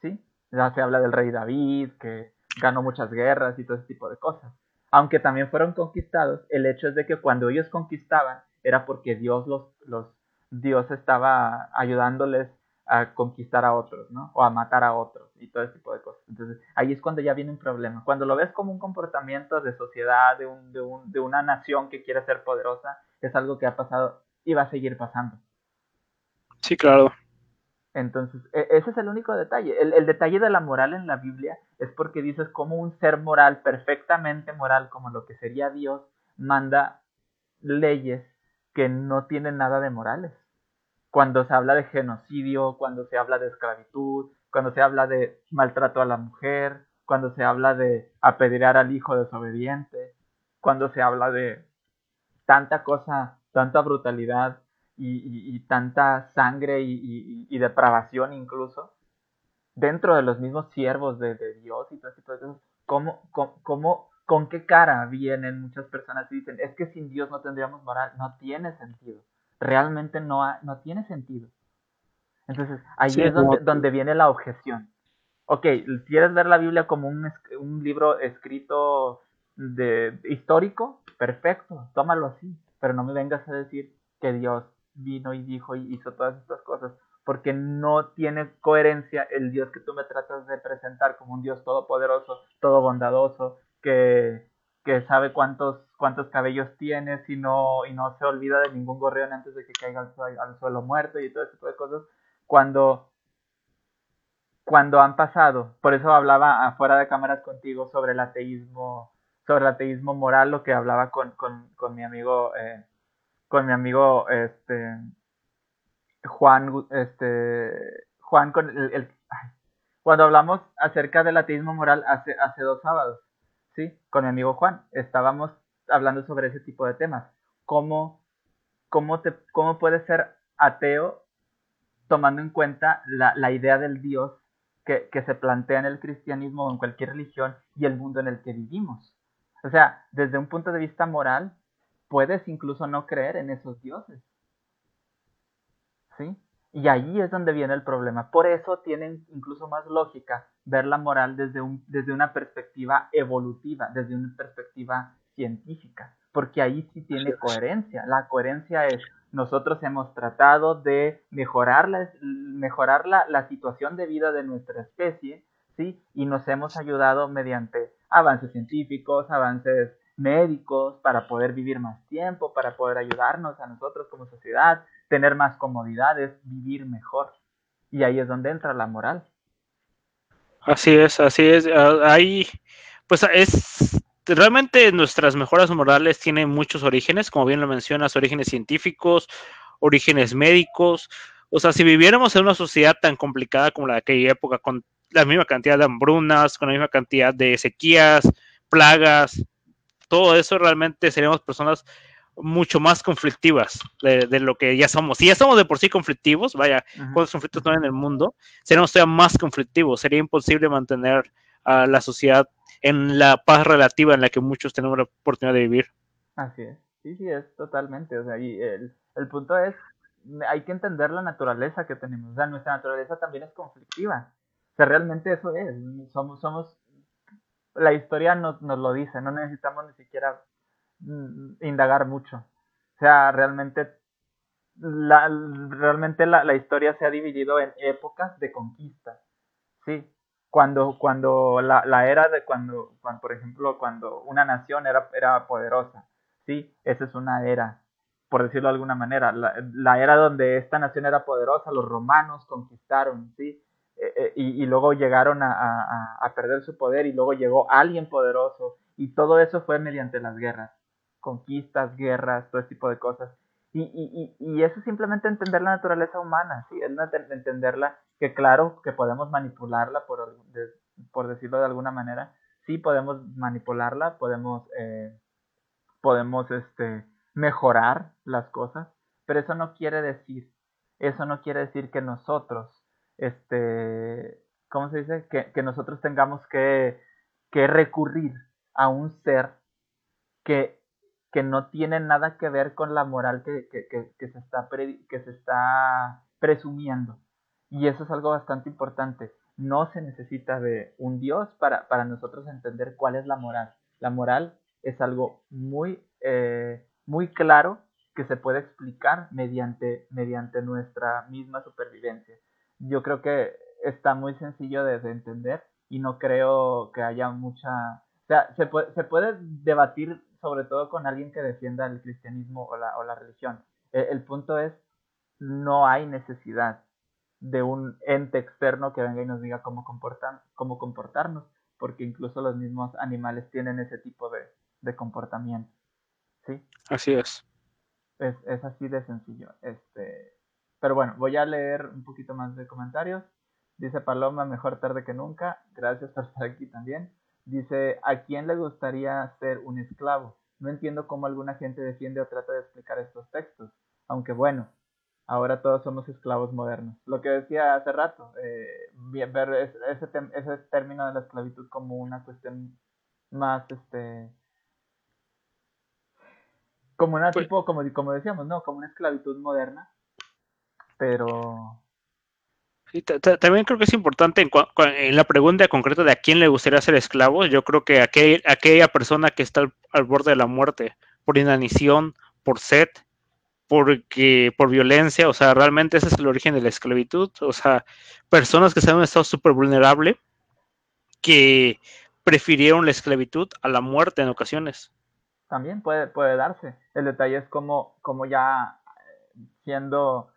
¿Sí? Ya se habla del rey David, que ganó muchas guerras y todo ese tipo de cosas. Aunque también fueron conquistados, el hecho es de que cuando ellos conquistaban era porque Dios los, los Dios estaba ayudándoles a conquistar a otros, ¿no? O a matar a otros y todo ese tipo de cosas. Entonces, ahí es cuando ya viene un problema. Cuando lo ves como un comportamiento de sociedad, de, un, de, un, de una nación que quiere ser poderosa, es algo que ha pasado y va a seguir pasando. Sí, claro. Entonces, e, ese es el único detalle. El, detalle de la moral en la Biblia es porque dices cómo un ser moral, perfectamente moral, como lo que sería Dios, manda leyes que no tienen nada de morales. Cuando se habla de genocidio, cuando se habla de esclavitud, cuando se habla de maltrato a la mujer, cuando se habla de apedrear al hijo desobediente, cuando se habla de tanta cosa tanta brutalidad y, tanta sangre y, depravación incluso dentro de los mismos siervos de, Dios y todo cosas. ¿Cómo, cómo, con qué cara vienen muchas personas y dicen, es que sin Dios no tendríamos moral? No tiene sentido. Realmente no, no tiene sentido. Entonces, ahí es donde, donde, viene la objeción. Ok, ¿quieres ver la Biblia como un, un libro escrito de histórico? Perfecto, tómalo así pero no me vengas a decir que Dios vino y dijo y hizo todas estas cosas, porque no tiene coherencia el Dios que tú me tratas de presentar como un Dios todopoderoso, todo bondadoso, que, que sabe cuántos, cuántos cabellos tienes y no, y no se olvida de ningún gorrión antes de que caiga al, suelo muerto y todo ese tipo de cosas, cuando cuando han pasado, por eso hablaba afuera de cámaras contigo sobre el ateísmo sobre el ateísmo moral, lo que hablaba con, con, mi amigo, eh, con mi amigo, este, Juan, este, Juan, con el, cuando hablamos acerca del ateísmo moral hace, hace dos sábados, ¿sí? Con mi amigo Juan, estábamos hablando sobre ese tipo de temas. ¿Cómo, cómo, te, cómo puedes ser ateo tomando en cuenta la, la idea del Dios que, que, se plantea en el cristianismo o en cualquier religión y el mundo en el que vivimos? O sea, desde un punto de vista moral, puedes incluso no creer en esos dioses. ¿Sí? Y ahí es donde viene el problema. Por eso tienen incluso más lógica ver la moral desde, un, desde una perspectiva evolutiva, desde una perspectiva científica, porque ahí sí tiene coherencia. La coherencia es, nosotros hemos tratado de mejorar la, mejorar la, la situación de vida de nuestra especie, ¿sí? Y nos hemos ayudado mediante avances científicos, avances médicos, para poder vivir más tiempo, para poder ayudarnos a nosotros como sociedad, tener más comodidades, vivir mejor. Y ahí es donde entra la moral. Así es, así es. Ah, ahí, pues es realmente nuestras mejoras morales tienen muchos orígenes, como bien lo mencionas, orígenes científicos, orígenes médicos. O sea, si viviéramos en una sociedad tan complicada como la de aquella época, con la misma cantidad de hambrunas, con la misma cantidad de sequías, plagas, todo eso realmente seríamos personas mucho más conflictivas de, lo que ya somos. Si ya somos de por sí conflictivos, vaya, cuántos conflictos no hay en el mundo, seríamos todavía más conflictivos. Sería imposible mantener a la sociedad en la paz relativa en la que muchos tenemos la oportunidad de vivir. Así es. Sí, sí, es totalmente. O sea, y el, el punto es, hay que entender la naturaleza que tenemos. O sea, nuestra naturaleza también es conflictiva. O sea, realmente eso es. Somos, somos, la historia nos, nos lo dice, no necesitamos ni siquiera Mm, indagar mucho. O sea, realmente la, realmente la, la, historia se ha dividido en épocas de conquista. Sí, cuando, cuando la, la era de cuando, cuando, por ejemplo, cuando una nación era, era poderosa. Sí, esa es una era, por decirlo de alguna manera. La, la era donde esta nación era poderosa, los romanos conquistaron, sí, eh, eh, y, luego llegaron a, a, a perder su poder y luego llegó alguien poderoso y todo eso fue mediante las guerras conquistas, guerras, todo ese tipo de cosas. Y, y, y, eso es simplemente entender la naturaleza humana, ¿sí? Es entenderla, que claro, que podemos manipularla, por, por decirlo de alguna manera, sí podemos manipularla, podemos, eh, podemos este, mejorar las cosas, pero eso no quiere decir, eso no quiere decir que nosotros, este, ¿cómo se dice? Que, que nosotros tengamos que, que recurrir a un ser que que no tiene nada que ver con la moral que, se, está que se está presumiendo. Y eso es algo bastante importante. No se necesita de un Dios para, para nosotros entender cuál es la moral. La moral es algo muy, eh, muy claro que se puede explicar mediante, mediante nuestra misma supervivencia. Yo creo que está muy sencillo de, de entender y no creo que haya mucha... O sea, se puede, se puede debatir sobre todo con alguien que defienda el cristianismo o la, o la religión. E, el, punto es, no hay necesidad de un ente externo que venga y nos diga cómo, comportan, cómo comportarnos, porque incluso los mismos animales tienen ese tipo de, de comportamiento. ¿Sí? Así es. es. Es así de sencillo. Este, pero bueno, voy a leer un poquito más de comentarios. Dice Paloma, mejor tarde que nunca. Gracias por estar aquí también. Dice, ¿a quién le gustaría ser un esclavo? No entiendo cómo alguna gente defiende o trata de explicar estos textos, aunque bueno, ahora todos somos esclavos modernos. Lo que decía hace rato, eh, ver ese, ese término de la esclavitud como una cuestión más, este, como una pues tipo, como, como decíamos, ¿no? Como una esclavitud moderna, pero también creo que es importante en, la pregunta concreta de a quién le gustaría ser esclavo. Yo creo que aquel, aquella persona que está al, borde de la muerte por inanición, por sed, porque, por violencia, o sea, realmente ese es el origen de la esclavitud. O sea, personas que están en un estado súper vulnerable que prefirieron la esclavitud a la muerte en ocasiones. También puede, puede darse. El detalle es como, como ya siendo,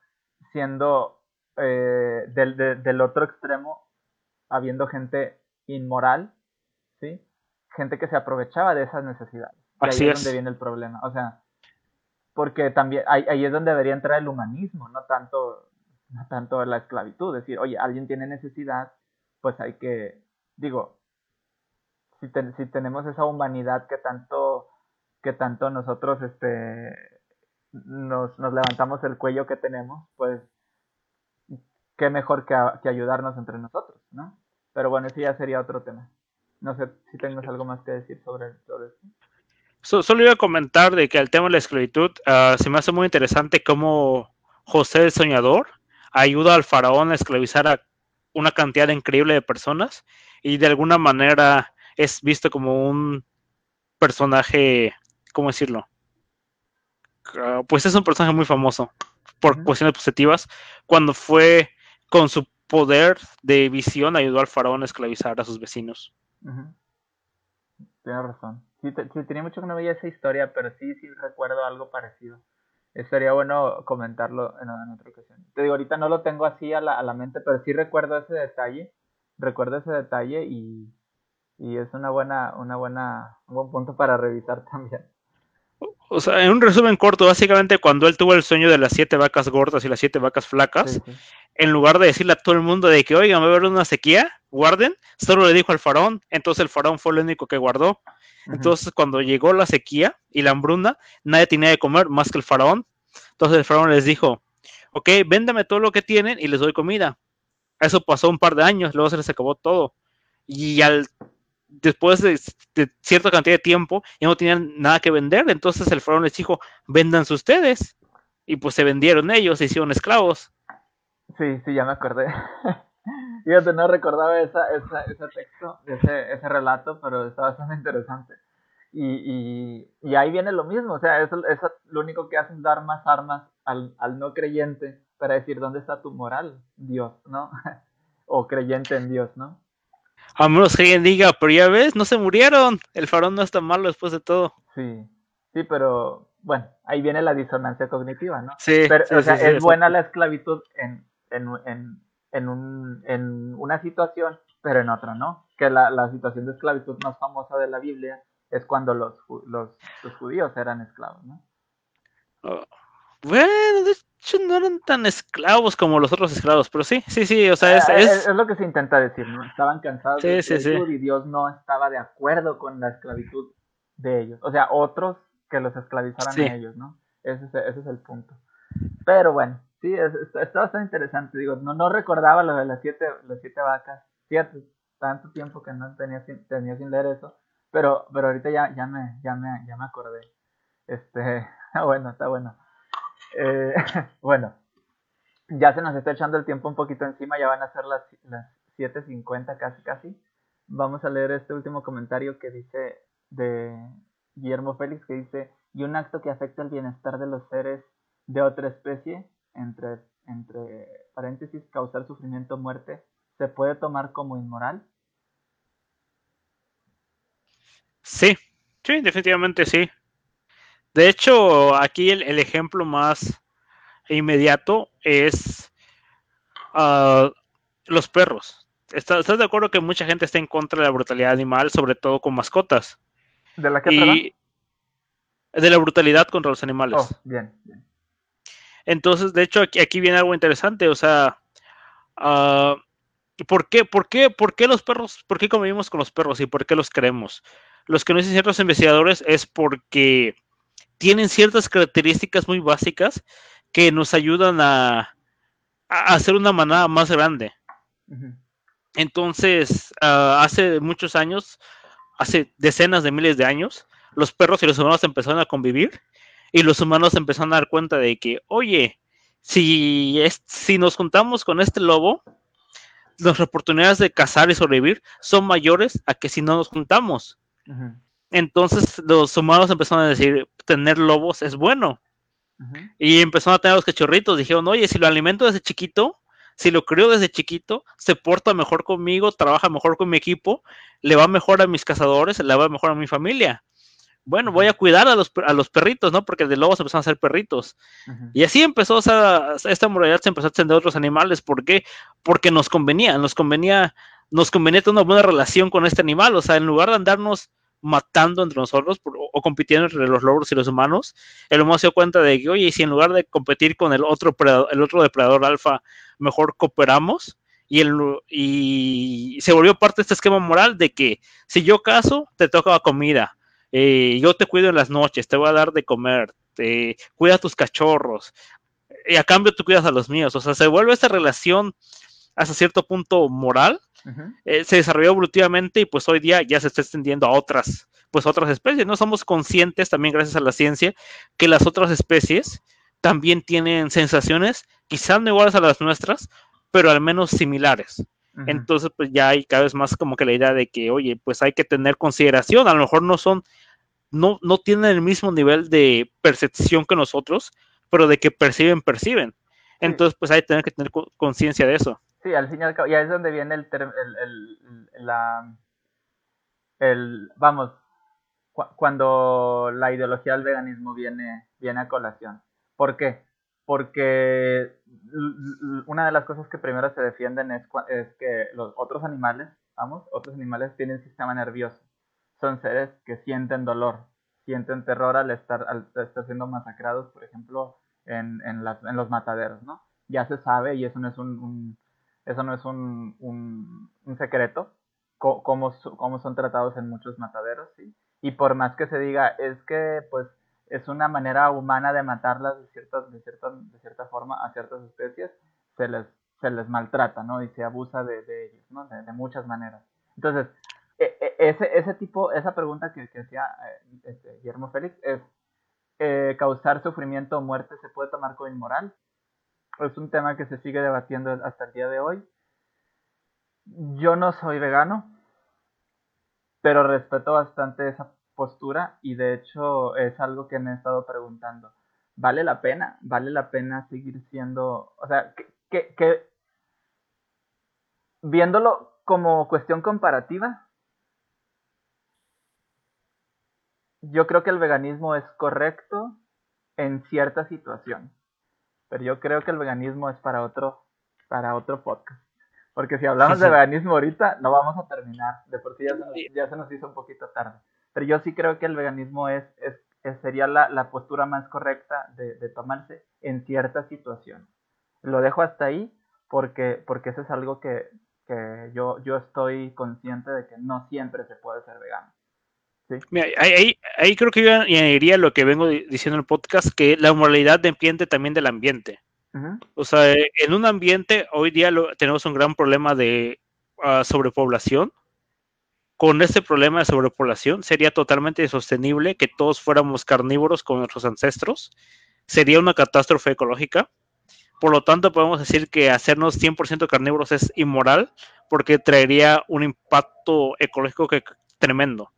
siendo eh, del, del otro extremo, habiendo gente inmoral, ¿sí? Gente que se aprovechaba de esas necesidades. ahí es, donde viene el problema. O sea, porque también ahí, ahí, es donde debería entrar el humanismo, no tanto, no tanto la esclavitud. Es decir, oye, alguien tiene necesidad, pues hay que, digo, si, si tenemos esa humanidad que tanto, que tanto nosotros este, nos, levantamos el cuello que tenemos, pues qué mejor que, ayudarnos entre nosotros, ¿no? Pero bueno, ese ya sería otro tema. No sé si tengas algo más que decir sobre, sobre esto. solo iba a comentar de que el tema de la esclavitud uh, se me hace muy interesante cómo José el Soñador ayuda al faraón a esclavizar a una cantidad increíble de personas y de alguna manera es visto como un personaje, ¿cómo decirlo? Uh, pues es un personaje muy famoso por uh -huh. cuestiones positivas cuando fue con su poder de visión ayudó al faraón a esclavizar a sus vecinos. Uh -huh. Tienes razón. Sí, te, sí, tenía mucho que no veía esa historia, pero sí, sí recuerdo algo parecido. Estaría bueno comentarlo en, en, otra ocasión. Te digo, ahorita no lo tengo así a la, a la mente, pero sí recuerdo ese detalle. Recuerdo ese detalle y, y es una buena, una buena, un buen punto para revisar también. O sea, en un resumen corto, básicamente cuando él tuvo el sueño de las siete vacas gordas y las siete vacas flacas, sí, sí. en lugar de decirle a todo el mundo de que, oigan, va a haber una sequía, guarden, solo le dijo al faraón, entonces el faraón fue el único que guardó. Entonces cuando llegó la sequía y la hambruna, nadie tenía de comer más que el faraón. Entonces el faraón les dijo, ok, véndame todo lo que tienen y les doy comida. Eso pasó un par de años, luego se les acabó todo. Y al después de, cierta cantidad de tiempo ya no tenían nada que vender, entonces el faraón les dijo, véndanse ustedes. Y pues se vendieron ellos, se hicieron esclavos. Sí, sí, ya me acordé. Fíjate, no recordaba esa, esa, ese texto, ese, ese relato, pero está bastante interesante. Y, y, y, ahí viene lo mismo, o sea, eso, lo único que hace es dar más armas al, al no creyente para decir dónde está tu moral, Dios, ¿no? o creyente en Dios, ¿no? A menos que alguien diga, pero ya ves, no se murieron, el faraón no está malo después de todo. Sí, sí, pero bueno, ahí viene la disonancia cognitiva, ¿no? Sí, pero, sí, o sea, sí, es sí, buena la esclavitud en, en, en, en, un, en una situación, pero en otra no. Que la, la situación de esclavitud más famosa de la Biblia es cuando los, los, los judíos eran esclavos, ¿no? Oh, bueno, hecho no eran tan esclavos como los otros esclavos, pero sí, sí, sí, o sea, es... Eh, es... es lo que se intenta decir, ¿no? Estaban cansados Sí, de sí, esclavitud sí. y Dios no estaba de acuerdo con la esclavitud de ellos. O sea, otros que los esclavizaran a ellos, ¿no? Ese es, ese es el punto. Pero bueno, sí, es, está, está bastante interesante. Digo, no, no recordaba lo de las siete, las siete vacas. Fíjate, tanto tiempo que no tenía sin, tenía sin leer eso. Pero, pero ahorita ya, ya, me, ya, me, ya me acordé. Este, bueno, está bueno. Eh, bueno, ya se nos está echando el tiempo un poquito encima, ya van a ser las, las 7.50 casi casi. Vamos a leer este último comentario que dice de Guillermo Félix, que dice, y un acto que afecta el bienestar de los seres de otra especie, entre, entre paréntesis, causar sufrimiento o muerte, ¿se puede tomar como inmoral? Sí, sí, definitivamente sí. De hecho, aquí el, el ejemplo más inmediato es ah, los perros. ¿Estás, estás de acuerdo que mucha gente está en contra de la brutalidad animal, sobre todo con mascotas? ¿De la que? Y de la brutalidad contra los animales. Oh, bien, bien. Entonces, de hecho, aquí, aquí viene algo interesante, o sea, ah, ¿por, qué, por, qué, ¿por qué los perros, por qué convivimos con los perros y por qué los queremos? Los que nos dicen ciertos investigadores es porque tienen ciertas características muy básicas que nos ayudan a, a hacer una manada más grande. Entonces, ah, hace muchos años, hace decenas de miles de años, los perros y los humanos empezaron a convivir y los humanos empezaron a dar cuenta de que, oye, si, es, si nos juntamos con este lobo, nuestras oportunidades de cazar y sobrevivir son mayores a que si no nos juntamos. Ujú, Entonces los humanos empezaron a decir, tener lobos es bueno. Y empezaron a tener los cachorritos. Dijeron, oye, si lo alimento desde chiquito, si lo crío desde chiquito, se porta mejor conmigo, trabaja mejor con mi equipo, le va mejor a mis cazadores, le va mejor a mi familia. Bueno, voy a cuidar a los, a los perritos, ¿no? Porque de lobos empezaron a ser perritos. Y así empezó, o sea, esta moralidad se empezó a extender a otros animales. ¿Por qué? Porque nos convenía, nos convenía, nos convenía tener una buena relación con este animal. O sea, en lugar de andarnos matando entre nosotros o compitiendo entre los lobos y los humanos, el humano se dio cuenta de que, oye, si en lugar de competir con el otro, el otro depredador alfa, mejor cooperamos. Y, el, y se volvió parte de este esquema moral de que si yo caso, te toca comida. eh, yo te cuido en las noches, te voy a dar de comer, te, cuida a tus cachorros, y a cambio tú cuidas a los míos. O sea, se vuelve esta relación hasta cierto punto moral, Eh, se desarrolló evolutivamente y pues hoy día ya se está extendiendo a otras, pues a otras especies. No somos conscientes también gracias a la ciencia que las otras especies también tienen sensaciones quizás no iguales a las nuestras, pero al menos similares. Entonces, pues ya hay cada vez más como que la idea de que, oye, pues hay que tener consideración, a lo mejor no son, no, no tienen el mismo nivel de percepción que nosotros, pero de que perciben, perciben. Entonces, pues hay que tener que tener co- conciencia de eso. Sí, al fin y al cabo, ya es donde viene el, term- el, el, vamos, cu- cuando la ideología del veganismo viene, viene a colación. ¿Por qué? Porque una de las cosas que primero se defienden es, es que los otros animales, vamos, otros animales tienen sistema nervioso. Son seres que sienten dolor, sienten terror al estar, al estar siendo masacrados, por ejemplo, en, en los mataderos, ¿no? Ya se sabe y eso no es un, un eso no es un, un, un secreto, cómo, cómo son tratados en muchos mataderos, ¿sí? Y por más que se diga, es que pues es una manera humana de matarlas de, ciertas, de, cierta, de cierta forma a ciertas especies, se les, se les maltrata, ¿no? Y se abusa de, de ellos, ¿no? De, muchas maneras. Entonces, e, e, ese, ese tipo, esa pregunta que, que hacía eh, este, Guillermo Félix es, eh, ¿causar sufrimiento o muerte se puede tomar como inmoral? Es un tema que se sigue debatiendo hasta el día de hoy. Yo no soy vegano, pero respeto bastante esa postura y de hecho es algo que me he estado preguntando. ¿Vale la pena? ¿Vale la pena seguir siendo, o sea, que, que, viéndolo como cuestión comparativa, yo creo que el veganismo es correcto en cierta situación, pero yo creo que el veganismo es para otro, para otro podcast. Porque si hablamos de veganismo ahorita, no vamos a terminar. De por sí ya se nos, ya se nos hizo un poquito tarde. Pero yo sí creo que el veganismo es, es, sería la, la, postura más correcta de, de, tomarse en cierta situación. Lo dejo hasta ahí porque, porque eso es algo que, que yo, yo estoy consciente de que no siempre se puede ser vegano. ¿Sí? Mira, ahí, ahí, creo que yo añadiría lo que vengo diciendo en el podcast, que la moralidad depende también del ambiente. O sea, en un ambiente, hoy día tenemos un gran problema de uh, sobrepoblación. Con este problema de sobrepoblación sería totalmente insostenible que todos fuéramos carnívoros como nuestros ancestros. Sería una catástrofe ecológica. Por lo tanto, podemos decir que hacernos 100% carnívoros es inmoral porque traería un impacto ecológico que, tremendo.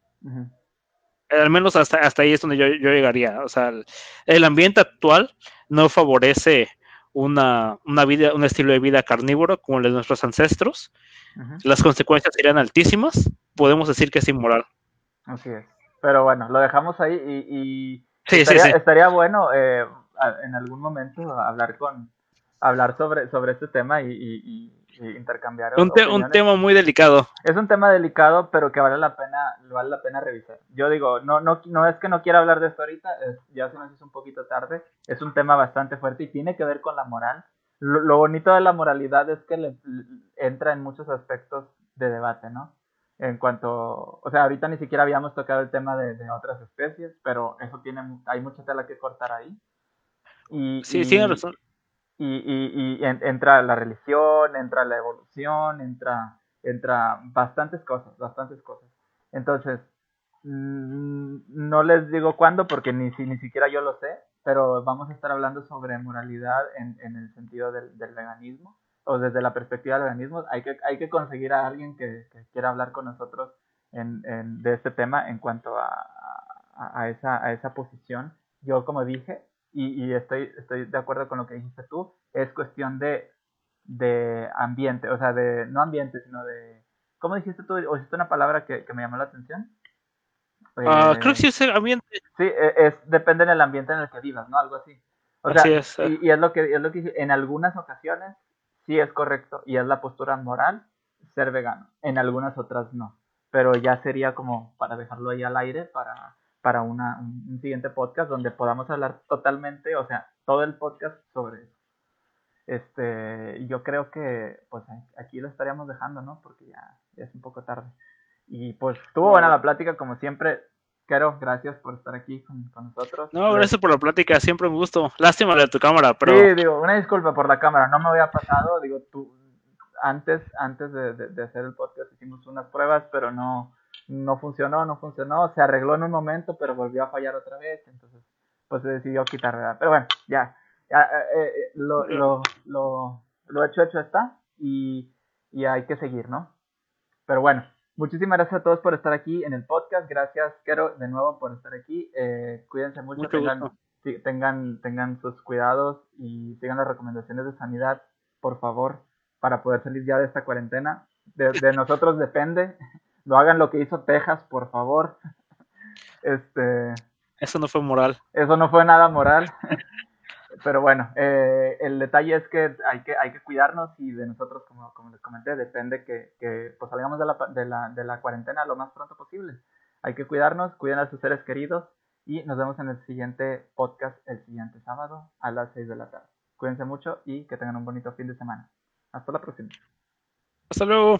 Al menos hasta, hasta ahí es donde yo, yo llegaría. O sea, el, el ambiente actual no favorece una, una, vida, un estilo de vida carnívoro como el de nuestros ancestros, las consecuencias serían altísimas, podemos decir que es inmoral. Así es. Pero bueno, lo dejamos ahí y, estaría, bueno eh, en algún momento hablar con hablar sobre, sobre este tema y, intercambiar. Un, un, tema muy delicado. Es un tema delicado, pero que vale la pena, vale la pena revisar. Yo digo, no, no, no es que no quiera hablar de esto ahorita, ya se nos hizo un poquito tarde, es un tema bastante fuerte y tiene que ver con la moral. Lo, bonito de la moralidad es que le, entra en muchos aspectos de debate, ¿no? En cuanto, o sea, ahorita ni siquiera habíamos tocado el tema de, de otras especies, pero eso tiene, hay mucha tela que cortar ahí. Y, sí, sí, razón y, y, entra la religión, entra la evolución, entra, entra bastantes cosas, bastantes cosas. Entonces, mm, no les digo cuándo porque ni, ni siquiera yo lo sé, pero vamos a estar hablando sobre moralidad en, en el sentido del, del, veganismo o desde la perspectiva del veganismo. Hay que, hay que conseguir a alguien que, quiera hablar con nosotros en, en, de este tema en cuanto a, a, a, esa, a esa posición. Yo, como dije, y, estoy, estoy de acuerdo con lo que dijiste tú, es cuestión de, de ambiente, o sea, de, no ambiente, sino de, ¿cómo dijiste tú? ¿O hiciste una palabra que, me llamó la atención? Ah, creo que sí es el ambiente. Sí, e, es, depende del ambiente en el que vivas, ¿no? Algo así. O sea, es, y, es lo que es lo que en algunas ocasiones sí es correcto y es la postura moral ser vegano, en algunas otras no. Pero ya sería como para dejarlo ahí al aire para para una, un, siguiente podcast donde podamos hablar totalmente, o sea, todo el podcast sobre eso. Este, yo creo que pues aquí lo estaríamos dejando, ¿no? Porque ya, es un poco tarde. Y pues estuvo buena la plática, como siempre. Caro, gracias por estar aquí con, nosotros. No, gracias por la plática, siempre un gusto. Lástima de tu cámara, pero... Sí, digo, una disculpa por la cámara, no me había pasado, digo, tú, antes, antes de, de hacer el podcast hicimos unas pruebas, pero no, no funcionó, no funcionó, se arregló en un momento, pero volvió a fallar otra vez, entonces pues se decidió quitar, ¿verdad? Pero bueno, ya, ya eh, eh, lo, lo, lo, lo, hecho, hecho está y, y hay que seguir, ¿no? Pero bueno, muchísimas gracias a todos por estar aquí en el podcast, gracias, Kero, de nuevo por estar aquí, eh, cuídense mucho, tengan, tengan, tengan sus cuidados y sigan las recomendaciones de sanidad, por favor, para poder salir ya de esta cuarentena. de nosotros depende no hagan lo que hizo Texas, por favor. Este. Eso no fue moral. Eso no fue nada moral. Pero bueno, eh, el detalle es que hay que, hay que cuidarnos y de nosotros, como, como les comenté, depende que, que pues salgamos de la, de, la, de la cuarentena lo más pronto posible. Hay que cuidarnos, cuiden a sus seres queridos y nos vemos en el siguiente podcast el siguiente sábado a las 6 de la tarde. Cuídense mucho y que tengan un bonito fin de semana. Hasta la próxima. Hasta luego.